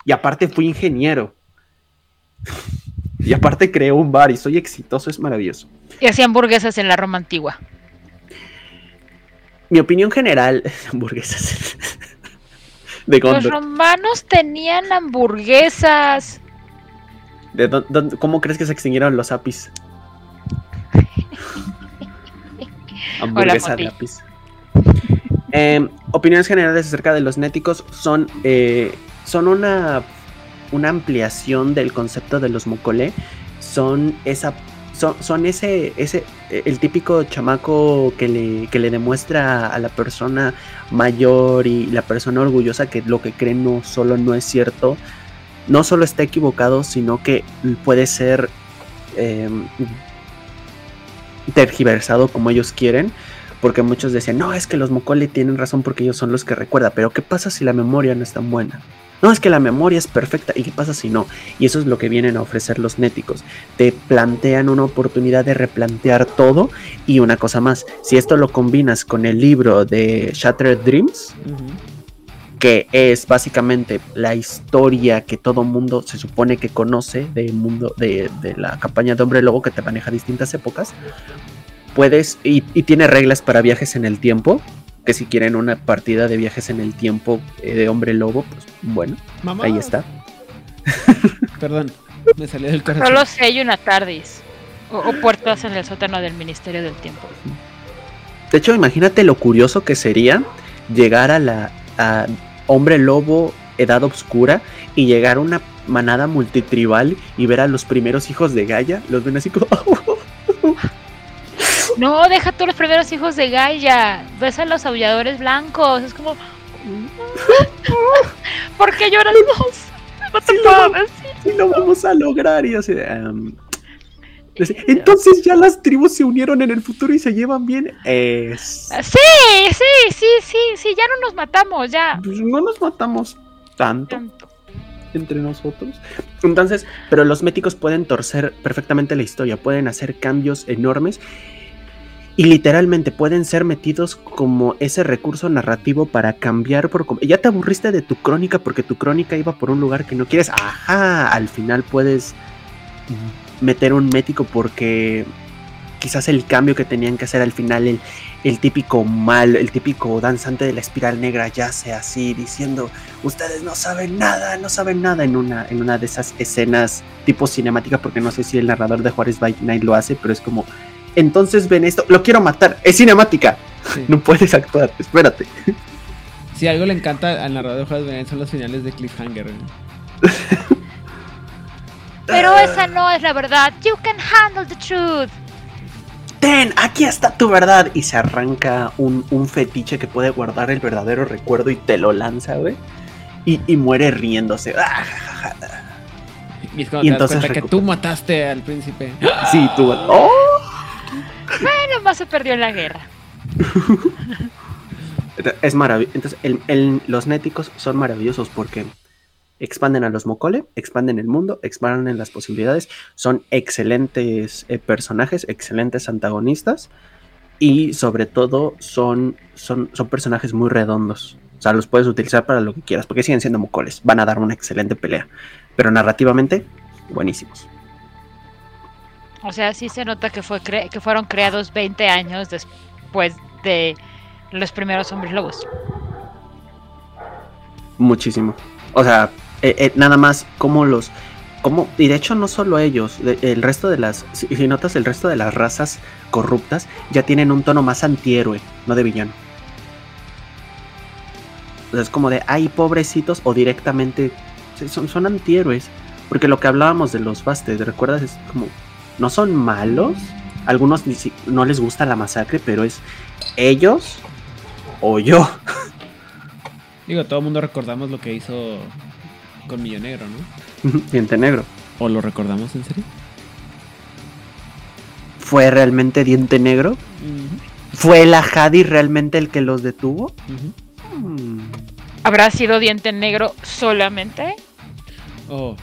Y aparte fui ingeniero. Y aparte creé un bar y soy exitoso, es maravilloso. Y hacía hamburguesas en la Roma antigua. Mi opinión general, hamburguesas. De Los romanos tenían hamburguesas. ¿De dó- dónde- ¿Cómo crees que se extinguieron los apis? Hamburguesa de apis. Em, opiniones generales acerca de los néticos son, eh, son una, una ampliación del concepto de los mocole. Son esa. Son, son ese, ese, eh, el típico chamaco que le, que le demuestra a la persona mayor y la persona orgullosa que lo que cree no solo no es cierto, no solo está equivocado, sino que puede ser em, tergiversado como ellos quieren. Porque muchos decían, no, es que los Mocole tienen razón porque ellos son los que recuerdan. Pero ¿qué pasa si la memoria no es tan buena? No, es que la memoria es perfecta. ¿Y qué pasa si no? Y eso es lo que vienen a ofrecer los néticos. Te plantean una oportunidad de replantear todo. Y una cosa más, si esto lo combinas con el libro de Shattered Dreams. Que es básicamente la historia que todo mundo se supone que conoce del mundo de, de la campaña de Hombre Lobo que te maneja distintas épocas. Puedes, y, y tiene reglas para viajes en el tiempo. Que si quieren una partida de viajes en el tiempo eh, de Hombre Lobo, pues bueno, Mamá. ahí está. Perdón, me salió del corazón. Solo sé hay una tardis. O, o puertas en el sótano del Ministerio del Tiempo. De hecho, imagínate lo curioso que sería llegar a la a Hombre Lobo Edad Obscura y llegar a una manada multitribal y ver a los primeros hijos de Gaia. Los ven así como. No, deja tú los primeros hijos de Gaia. Ves a los aulladores blancos. Es como. ¿Por qué lloras vos? No te Sí, lo vamos a lograr. Y así de, "Am, dice, Entonces ya las tribus se unieron en el futuro y se llevan bien. Es- Sí, sí, sí, sí, sí, ya no nos matamos, ya. pues no nos matamos tanto Tanto. entre nosotros. Entonces, pero los méticos pueden torcer perfectamente la historia, pueden hacer cambios enormes y literalmente pueden ser metidos como ese recurso narrativo para cambiar por ya te aburriste de tu crónica porque tu crónica iba por un lugar que no quieres. Ajá, al final puedes meter un mético porque quizás el cambio que tenían que hacer al final el, el típico mal, el típico danzante de la espiral negra yace así diciendo ustedes no saben nada, no saben nada en una, en una de esas escenas tipo cinemática, porque no sé si el narrador de Juárez by Night lo hace, pero es como, entonces ven esto, lo quiero matar, es cinemática, Sí. no puedes actuar, espérate. Si algo le encanta al narrador de de Veneno son los finales de Cliffhanger. Pero esa no es la verdad. You can handle the truth. Ten, aquí está tu verdad. Y se arranca un, un fetiche que puede guardar el verdadero recuerdo y te lo lanza, güey. Y, y muere riéndose. Ah, Y es cuando Y te das entonces cuenta que tú mataste al príncipe. Sí, tú. ¡Oh! Bueno, más se perdió en la guerra. Es maravilloso. Entonces, el- el- los néticos son maravillosos porque expanden a los Mocole, expanden el mundo, expanden las posibilidades. Son excelentes eh, personajes, excelentes antagonistas. Y sobre todo son, son, son personajes muy redondos. O sea, los puedes utilizar para lo que quieras, porque siguen siendo mocoles. Van a dar una excelente pelea. Pero narrativamente, buenísimos. O sea, sí se nota que, fue que fueron creados 20 años después de los primeros hombres lobos. Muchísimo. O sea, eh, eh, nada más como los... Como, y de hecho no solo ellos, el resto de las, si, notas el resto de las razas corruptas ya tienen un tono más antihéroe, no de villano. es como de, ay, pobrecitos, o directamente son, son antihéroes. Porque lo que hablábamos de los Bastes, ¿recuerdas? Es como, no son malos. Algunos no les gusta la masacre, pero es ellos o yo. Digo, todo el mundo recordamos lo que hizo con Millo Negro, ¿no? Diente Negro. ¿O lo recordamos en serio? ¿Fue realmente Diente Negro? ¿Fue la Jadi realmente el que los detuvo? ¿Habrá sido Diente Negro solamente? Oh,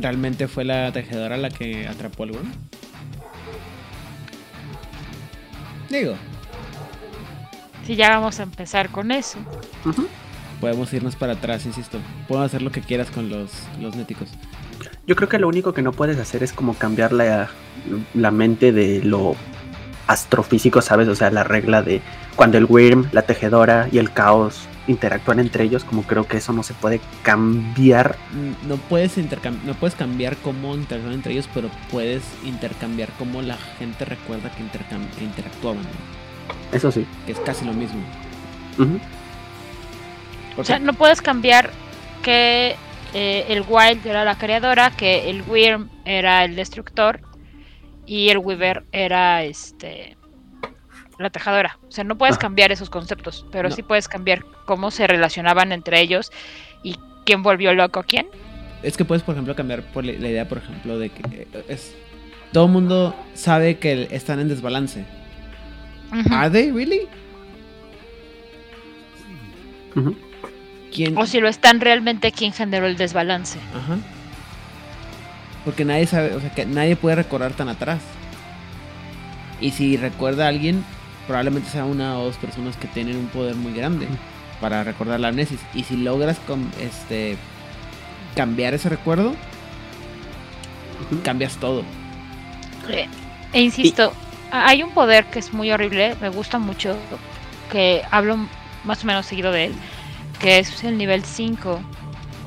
¿realmente fue la tejedora la que atrapó al güey? Digo. Si ya vamos a empezar con eso podemos irnos para atrás, insisto. Puedo hacer lo que quieras con los, los néticos. Yo creo que lo único que no puedes hacer es como cambiar la, la mente de lo astrofísico, ¿sabes? O sea, la regla de cuando el Wyrm, la tejedora y el caos interactúan entre ellos, como creo que eso no se puede cambiar. Mm, no puedes, no puedes cambiar cómo interactúan entre ellos, pero puedes intercambiar cómo la gente recuerda que, interactuaban. Eso sí. Que es casi lo mismo. O sea, no puedes cambiar que eh, el Wild era la creadora, que el Wyrm era el destructor y el Weaver era este la tejadora. O sea, no puedes cambiar esos conceptos, pero sí puedes cambiar cómo se relacionaban entre ellos y quién volvió loco a quién. Es que puedes, por ejemplo, cambiar por la, idea, por ejemplo, de que eh, es todo el mundo sabe que están en desbalance. ¿Are they really? O si lo están realmente, ¿quién generó el desbalance? Ajá. Porque nadie sabe, o sea, que nadie puede recordar tan atrás. Y si recuerda a alguien, probablemente sea una o dos personas que tienen un poder muy grande para recordar la amnesis. Y si logras este, cambiar ese recuerdo, cambias todo. Eh, e insisto, hay un poder que es muy horrible, me gusta mucho, que hablo más o menos seguido de él, que es el nivel 5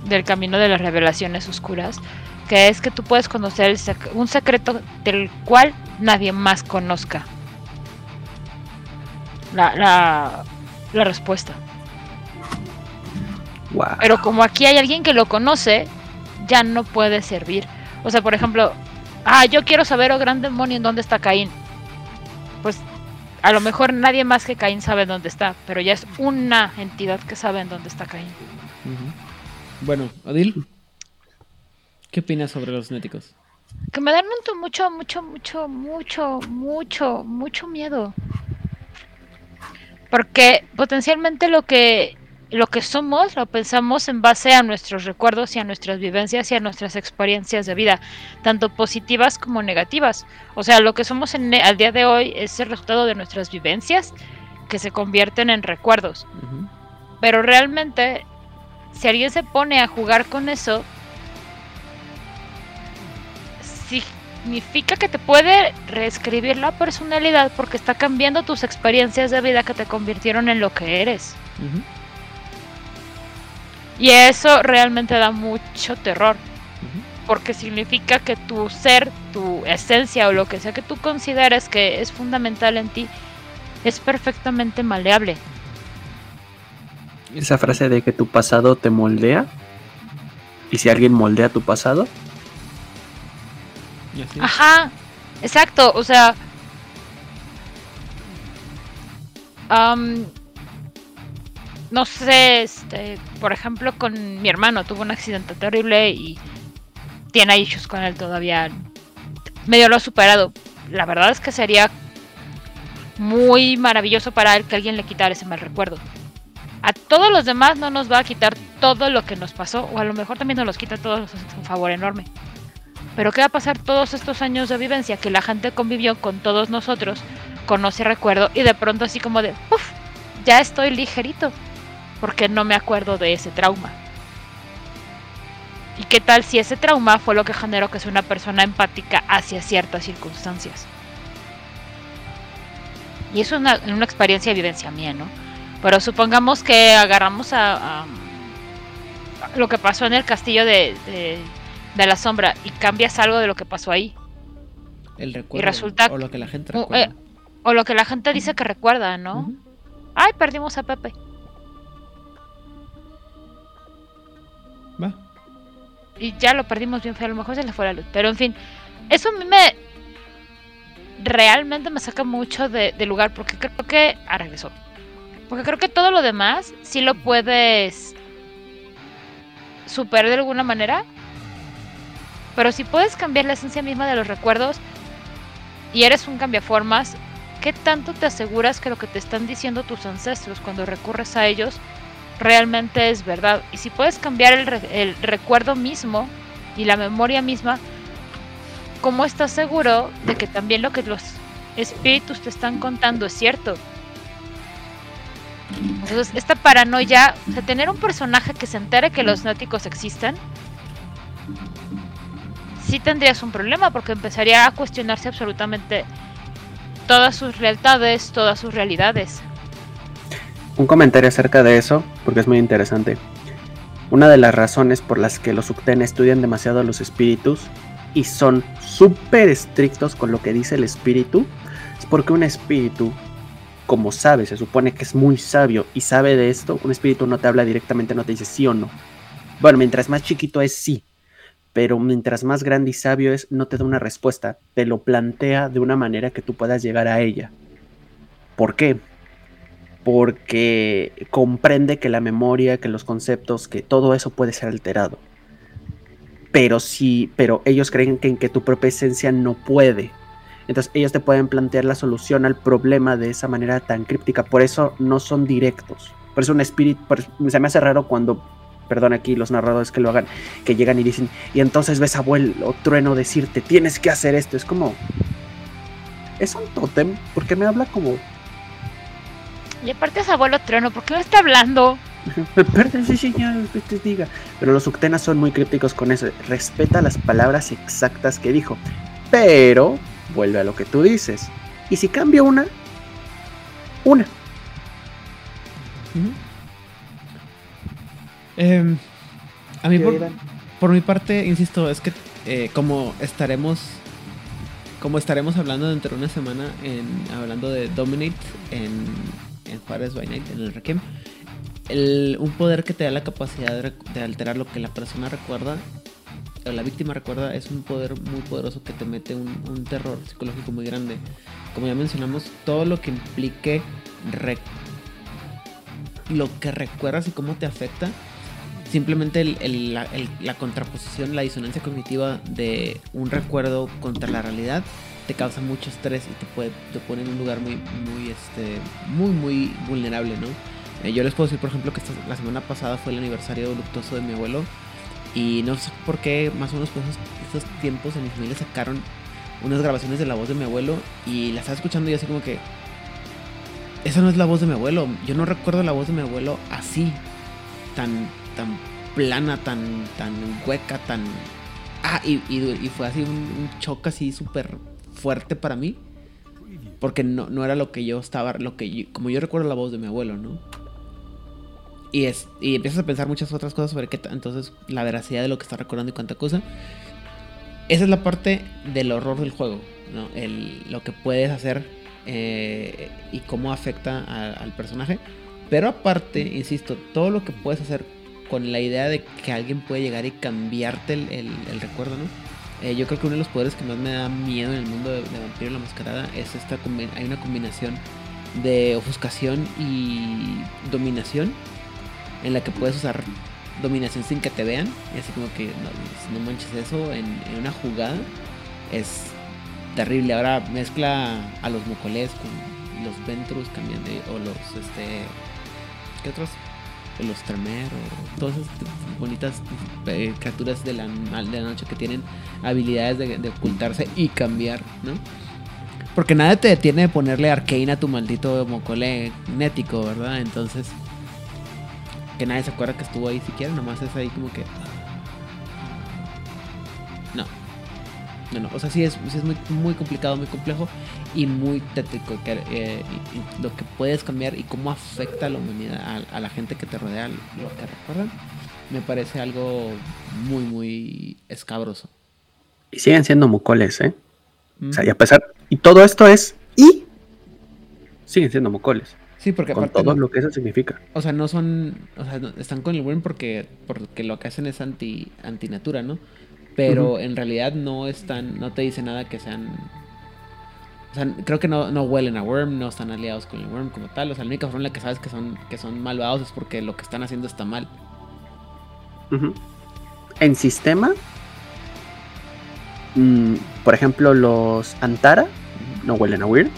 del camino de las revelaciones oscuras, que es que tú puedes conocer un secreto del cual nadie más conozca. La, la, la respuesta. Pero como aquí hay alguien que lo conoce, ya no puede servir. O sea, por ejemplo, ah, yo quiero saber, oh gran demonio, en dónde está Caín. A lo mejor nadie más que Caín sabe dónde está, pero ya es una entidad que sabe en dónde está Caín. Bueno, Adil, ¿qué opinas sobre los néticos? Que me dan mucho, mucho, mucho, mucho, mucho, mucho miedo. Porque potencialmente lo que lo que somos lo pensamos en base a nuestros recuerdos y a nuestras vivencias y a nuestras experiencias de vida, tanto positivas como negativas. O sea, lo que somos en, al día de hoy es el resultado de nuestras vivencias que se convierten en recuerdos. Pero realmente, si alguien se pone a jugar con eso, significa que te puede reescribir la personalidad porque está cambiando tus experiencias de vida que te convirtieron en lo que eres. Y eso realmente da mucho terror. Porque significa que tu ser, tu esencia o lo que sea que tú consideres que es fundamental en ti, es perfectamente maleable. Esa frase de que tu pasado te moldea. Y si alguien moldea tu pasado. Ajá, exacto. O sea, no sé, este, por ejemplo, con mi hermano tuvo un accidente terrible y tiene issues con él todavía. Medio lo ha superado. La verdad es que sería muy maravilloso para él que alguien le quitara ese mal recuerdo. A todos los demás no nos va a quitar todo lo que nos pasó, o a lo mejor también nos los quita todos, es un favor enorme. Pero ¿qué va a pasar todos estos años de vivencia? Que la gente convivió con todos nosotros reconoce ese recuerdo y de pronto así como de, uff, ya estoy ligerito, porque no me acuerdo de ese trauma. ¿Y qué tal si ese trauma fue lo que generó que sea una persona empática hacia ciertas circunstancias? Y eso es una, una experiencia de evidencia mía, ¿no? Pero supongamos que agarramos a, lo que pasó en el castillo de, de, la sombra y cambias algo de lo que pasó ahí. El recuerdo. Y resulta, o lo que la gente recuerda. Eh, o lo que la gente dice que recuerda, ¿no? Ay, perdimos a Pepe. Y ya lo perdimos bien feo, a lo mejor se le fue la luz. Pero en fin, eso a mí me. Realmente me saca mucho de, lugar porque creo que. Ah, regresó. Porque creo que todo lo demás sí lo puedes superar de alguna manera. Pero si puedes cambiar la esencia misma de los recuerdos y eres un cambiaformas, ¿qué tanto te aseguras que lo que te están diciendo tus ancestros cuando recurres a ellos realmente es verdad? Y si puedes cambiar el, el recuerdo mismo y la memoria misma, ¿cómo estás seguro de que también lo que los espíritus te están contando es cierto? Entonces, esta paranoia, o sea, tener un personaje que se entere que los náuticos existen, sí tendrías un problema porque empezaría a cuestionarse absolutamente todas sus lealtades, todas sus realidades. Un comentario acerca de eso, porque es muy interesante. Una de las razones por las que los Ucten estudian demasiado a los espíritus y son súper estrictos con lo que dice el espíritu, es porque un espíritu como sabe, se supone que es muy sabio y sabe de esto, un espíritu no te habla directamente, no te dice sí o no. Bueno, mientras más chiquito es sí, pero mientras más grande y sabio es, no te da una respuesta, te lo plantea de una manera que tú puedas llegar a ella. ¿Por qué? Porque comprende que la memoria, que los conceptos, que todo eso puede ser alterado. Pero sí, pero ellos creen que en que tu propia esencia no puede. Entonces ellos te pueden plantear la solución al problema de esa manera tan críptica. Por eso no son directos. Por eso un espíritu, se me hace raro cuando, perdón aquí los narradores que lo hagan, que llegan y dicen, y entonces ves a abuelo trueno decirte, tienes que hacer esto. Es como, es un tótem, porque me habla como... Y aparte es abuelo trueno, ¿por qué no está hablando? Perdón, sí, señor, que te diga. Pero los Uctenas son muy crípticos con eso. Respeta las palabras exactas que dijo. Pero vuelve a lo que tú dices. Y si cambia una, una. Em, a mí, por, mi parte, insisto, es que eh, como estaremos. Como estaremos hablando dentro de una semana, en, hablando de Dominate en, en Juárez by Night, en el Requiem, un poder que te da la capacidad de alterar lo que la persona recuerda la víctima recuerda es un poder muy poderoso que te mete un, terror psicológico muy grande. Como ya mencionamos, todo lo que implique lo que recuerdas y cómo te afecta, simplemente la, contraposición, la disonancia cognitiva de un recuerdo contra la realidad te causa mucho estrés y te, puede, te pone en un lugar muy, muy, este, muy, muy vulnerable, ¿no? Eh, yo les puedo decir, por ejemplo, que la semana pasada fue el aniversario luctuoso de mi abuelo y no sé por qué, más o menos por esos, tiempos en mi familia sacaron unas grabaciones de la voz de mi abuelo y la estaba escuchando y así como que esa no es la voz de mi abuelo. Yo no recuerdo la voz de mi abuelo así, tan, tan plana, tan, tan hueca, tan... Ah, y, fue así un, un choque así súper fuerte para mí. Porque no, no era lo que yo estaba, lo que como yo recuerdo la voz de mi abuelo, ¿no? Y, es, y empiezas a pensar muchas otras cosas sobre qué entonces la veracidad de lo que está recordando y cuánta cosa. Esa es la parte del horror del juego, ¿no? El, lo que puedes hacer eh, y cómo afecta al personaje. Pero aparte, insisto, todo lo que puedes hacer con la idea de que alguien puede llegar y cambiarte el, recuerdo, ¿no? Eh, yo creo que uno de los poderes que más me da miedo en el mundo de, de Vampiro la Mascarada es esta hay una combinación de ofuscación y dominación en la que puedes usar dominación sin que te vean. Y así como que no, manches eso en, una jugada. Es terrible. Ahora mezcla a los mocolés con los Ventrus también de, o los este ¿qué otros? Los Tremer o todas esas bonitas eh, criaturas de la, de la noche que tienen habilidades de, de, ocultarse y cambiar, ¿no? Porque nada te detiene de ponerle arcane a tu maldito mocole nético, ¿verdad? Entonces, que nadie se acuerda que estuvo ahí siquiera, nomás es ahí como que. No. No, no. O sea, sí es, sí es muy, muy complicado, muy complejo y muy tétrico. Que, eh, y- y lo que puedes cambiar y cómo afecta a la humanidad, a, a la gente que te rodea, lo que recuerdan, me parece algo muy, muy escabroso. Y siguen siendo mocoles, ¿eh? O sea, Mm. y a pesar. Y todo esto es. Y. Siguen siendo mocoles. Sí, porque Con aparte todo no- lo que eso significa. O sea, no son. O sea, no- están con el Worm porque, porque lo que hacen es anti, antinatura, ¿no? Pero en realidad no están. No te dice nada que sean. O sea, creo que no, no huelen a Worm, no están aliados con el Worm como tal. O sea, la única forma en la que sabes que son, que son malvados es porque lo que están haciendo está mal. En sistema. mm, por ejemplo, los Antara no huelen a Weird. Ujú,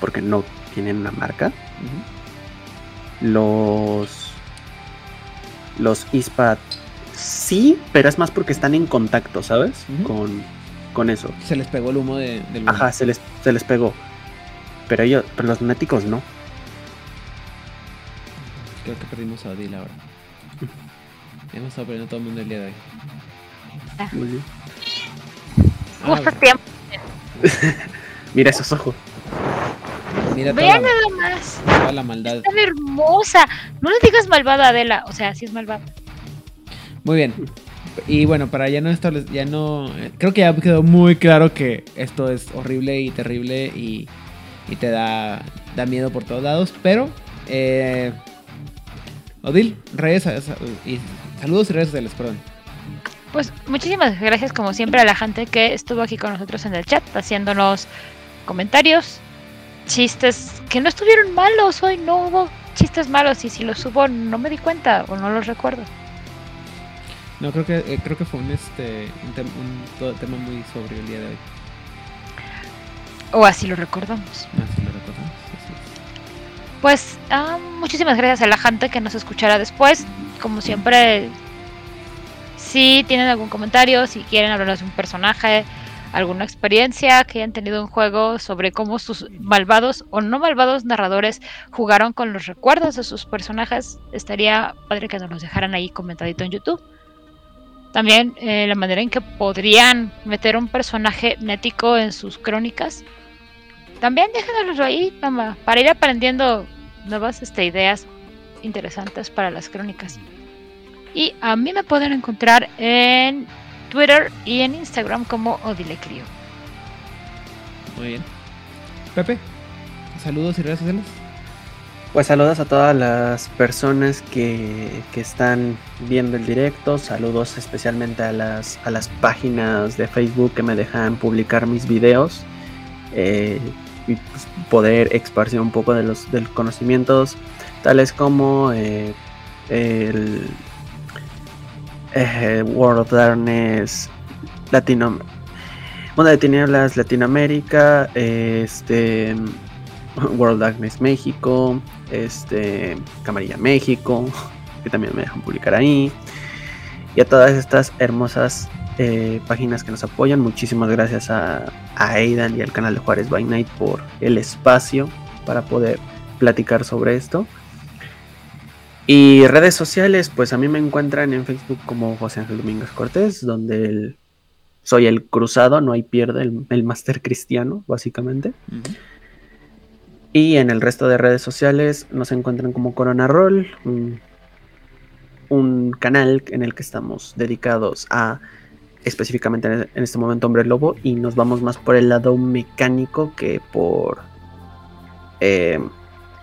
Porque no tienen una marca. Los. Los Ispat sí, pero es más porque están en contacto, ¿sabes? Con, con eso. Se les pegó el humo de- del Worm. Ajá, se les, se les pegó. Pero ellos, pero los náticos no. Creo que perdimos a Odile ahora. Hemos estado perdiendo todo el mundo el día de hoy. Muy bien. Ah, Justo a bueno. tiempo. Mira esos ojos. Mira toda Vean la, nada más. toda la maldad. Tan hermosa. No le digas malvada, Adela. O sea, sí es malvada. Muy bien. Y bueno, para ya no establecer, ya no. Creo que ya quedó muy claro que esto es horrible y terrible y, y te da, da miedo por todos lados. Pero, eh, Odil, redes y saludos y redes sociales, perdón. Pues muchísimas gracias como siempre a la gente que estuvo aquí con nosotros en el chat haciéndonos comentarios, chistes que no estuvieron malos hoy, no hubo chistes malos y si los hubo no me di cuenta o no los recuerdo. No, creo que eh, creo que fue un este un, tem- un tema muy sobrio el día de hoy. O así lo recordamos. Así lo recordamos. así es. Pues ah, muchísimas gracias a la gente que nos escuchará después. Como siempre, si tienen algún comentario, si quieren hablarnos de un personaje, alguna experiencia que hayan tenido en juego sobre cómo sus malvados o no malvados narradores jugaron con los recuerdos de sus personajes, estaría padre que nos los dejaran ahí comentadito en YouTube. También eh, la manera en que podrían meter un personaje nético en sus crónicas. También déjenoslo ahí mamá, para ir aprendiendo nuevas este, ideas interesantes para las crónicas. Y a mí me pueden encontrar en Twitter y en Instagram como Odile Crio. Muy bien. Pepe, saludos y redes sociales. Pues saludos a todas las personas que, que están viendo el directo. Saludos especialmente a las, a las páginas de Facebook que me dejan publicar mis videos. eh, y pues, poder esparcir un poco de los de los conocimientos. Tales como eh, el eh, World of Darkness Latino. Mundo de Tinieblas Latinoamérica. Este. World Darkness México, este, Camarilla México, que también me dejan publicar ahí, y a todas estas hermosas eh, páginas que nos apoyan. Muchísimas gracias a, a Aidan y al canal de Juárez by Night por el espacio para poder platicar sobre esto. Y redes sociales, pues a mí me encuentran en Facebook como José Ángel Domínguez Cortés, donde el- soy el cruzado, no hay pierde, el, el máster cristiano, básicamente. Y en el resto de redes sociales nos encuentran como Corona Roll, un, un canal en el que estamos dedicados a específicamente en este momento Hombre Lobo y nos vamos más por el lado mecánico que por eh,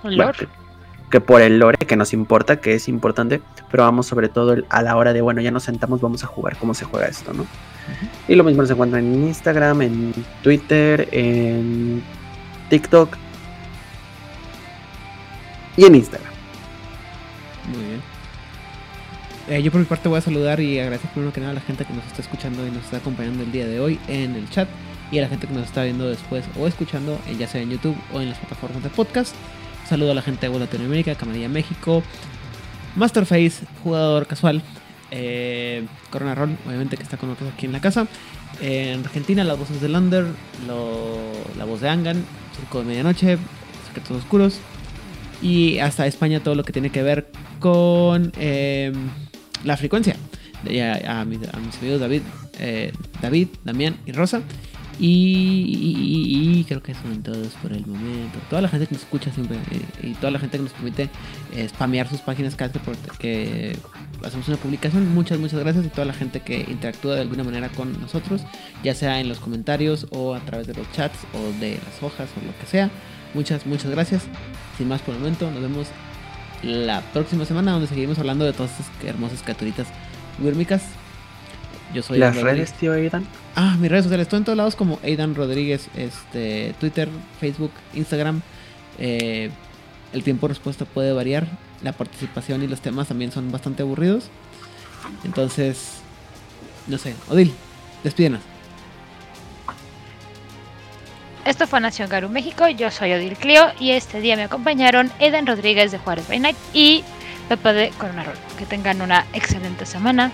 bueno, que, que por el lore que nos importa, que es importante, pero vamos sobre todo el- a la hora de bueno ya nos sentamos, vamos a jugar cómo se juega esto, ¿no? Y lo mismo nos encuentran en Instagram, en Twitter, en TikTok y en Instagram. Muy bien. Eh, yo por mi parte voy a saludar y agradecer primero que nada a la gente que nos está escuchando y nos está acompañando el día de hoy en el chat y a la gente que nos está viendo después o escuchando, eh, ya sea en YouTube o en las plataformas de podcast. Saludo a la gente de Latinoamérica, Camarilla México, Masterface, jugador casual, Eh, Corona Roll, obviamente que está con nosotros aquí en la casa. En Argentina, las voces de Lander, la voz de Angan, Circo de Medianoche, Secretos Oscuros. Y hasta España todo lo que tiene que ver con eh, la frecuencia. A, a, mis, amigos David, eh, David, Damián y Rosa. Y, creo que son todos por el momento. Toda la gente que nos escucha siempre y toda la gente que nos permite eh, spamear sus páginas cada vez que hacemos una publicación. Muchas, muchas gracias. Y toda la gente que interactúa de alguna manera con nosotros, ya sea en los comentarios o a través de los chats o de las hojas o lo que sea. Muchas, muchas gracias. Sin más por el momento, nos vemos la próxima semana donde seguiremos hablando de todas estas hermosas criaturitas wírmicas. Yo soy Las redes, tío Aidan. Ah, mis redes sociales, estoy en todos lados como Aidan Rodríguez, este, Twitter, Facebook, Instagram. Eh, el tiempo de respuesta puede variar. La participación y los temas también son bastante aburridos. Entonces, no sé. Odil, despídenos. Esto fue Nación Garu México. Yo soy Odil Clio y este día me acompañaron Aidan Rodríguez de Juárez by Night y Pepe de Corona Que tengan una excelente semana.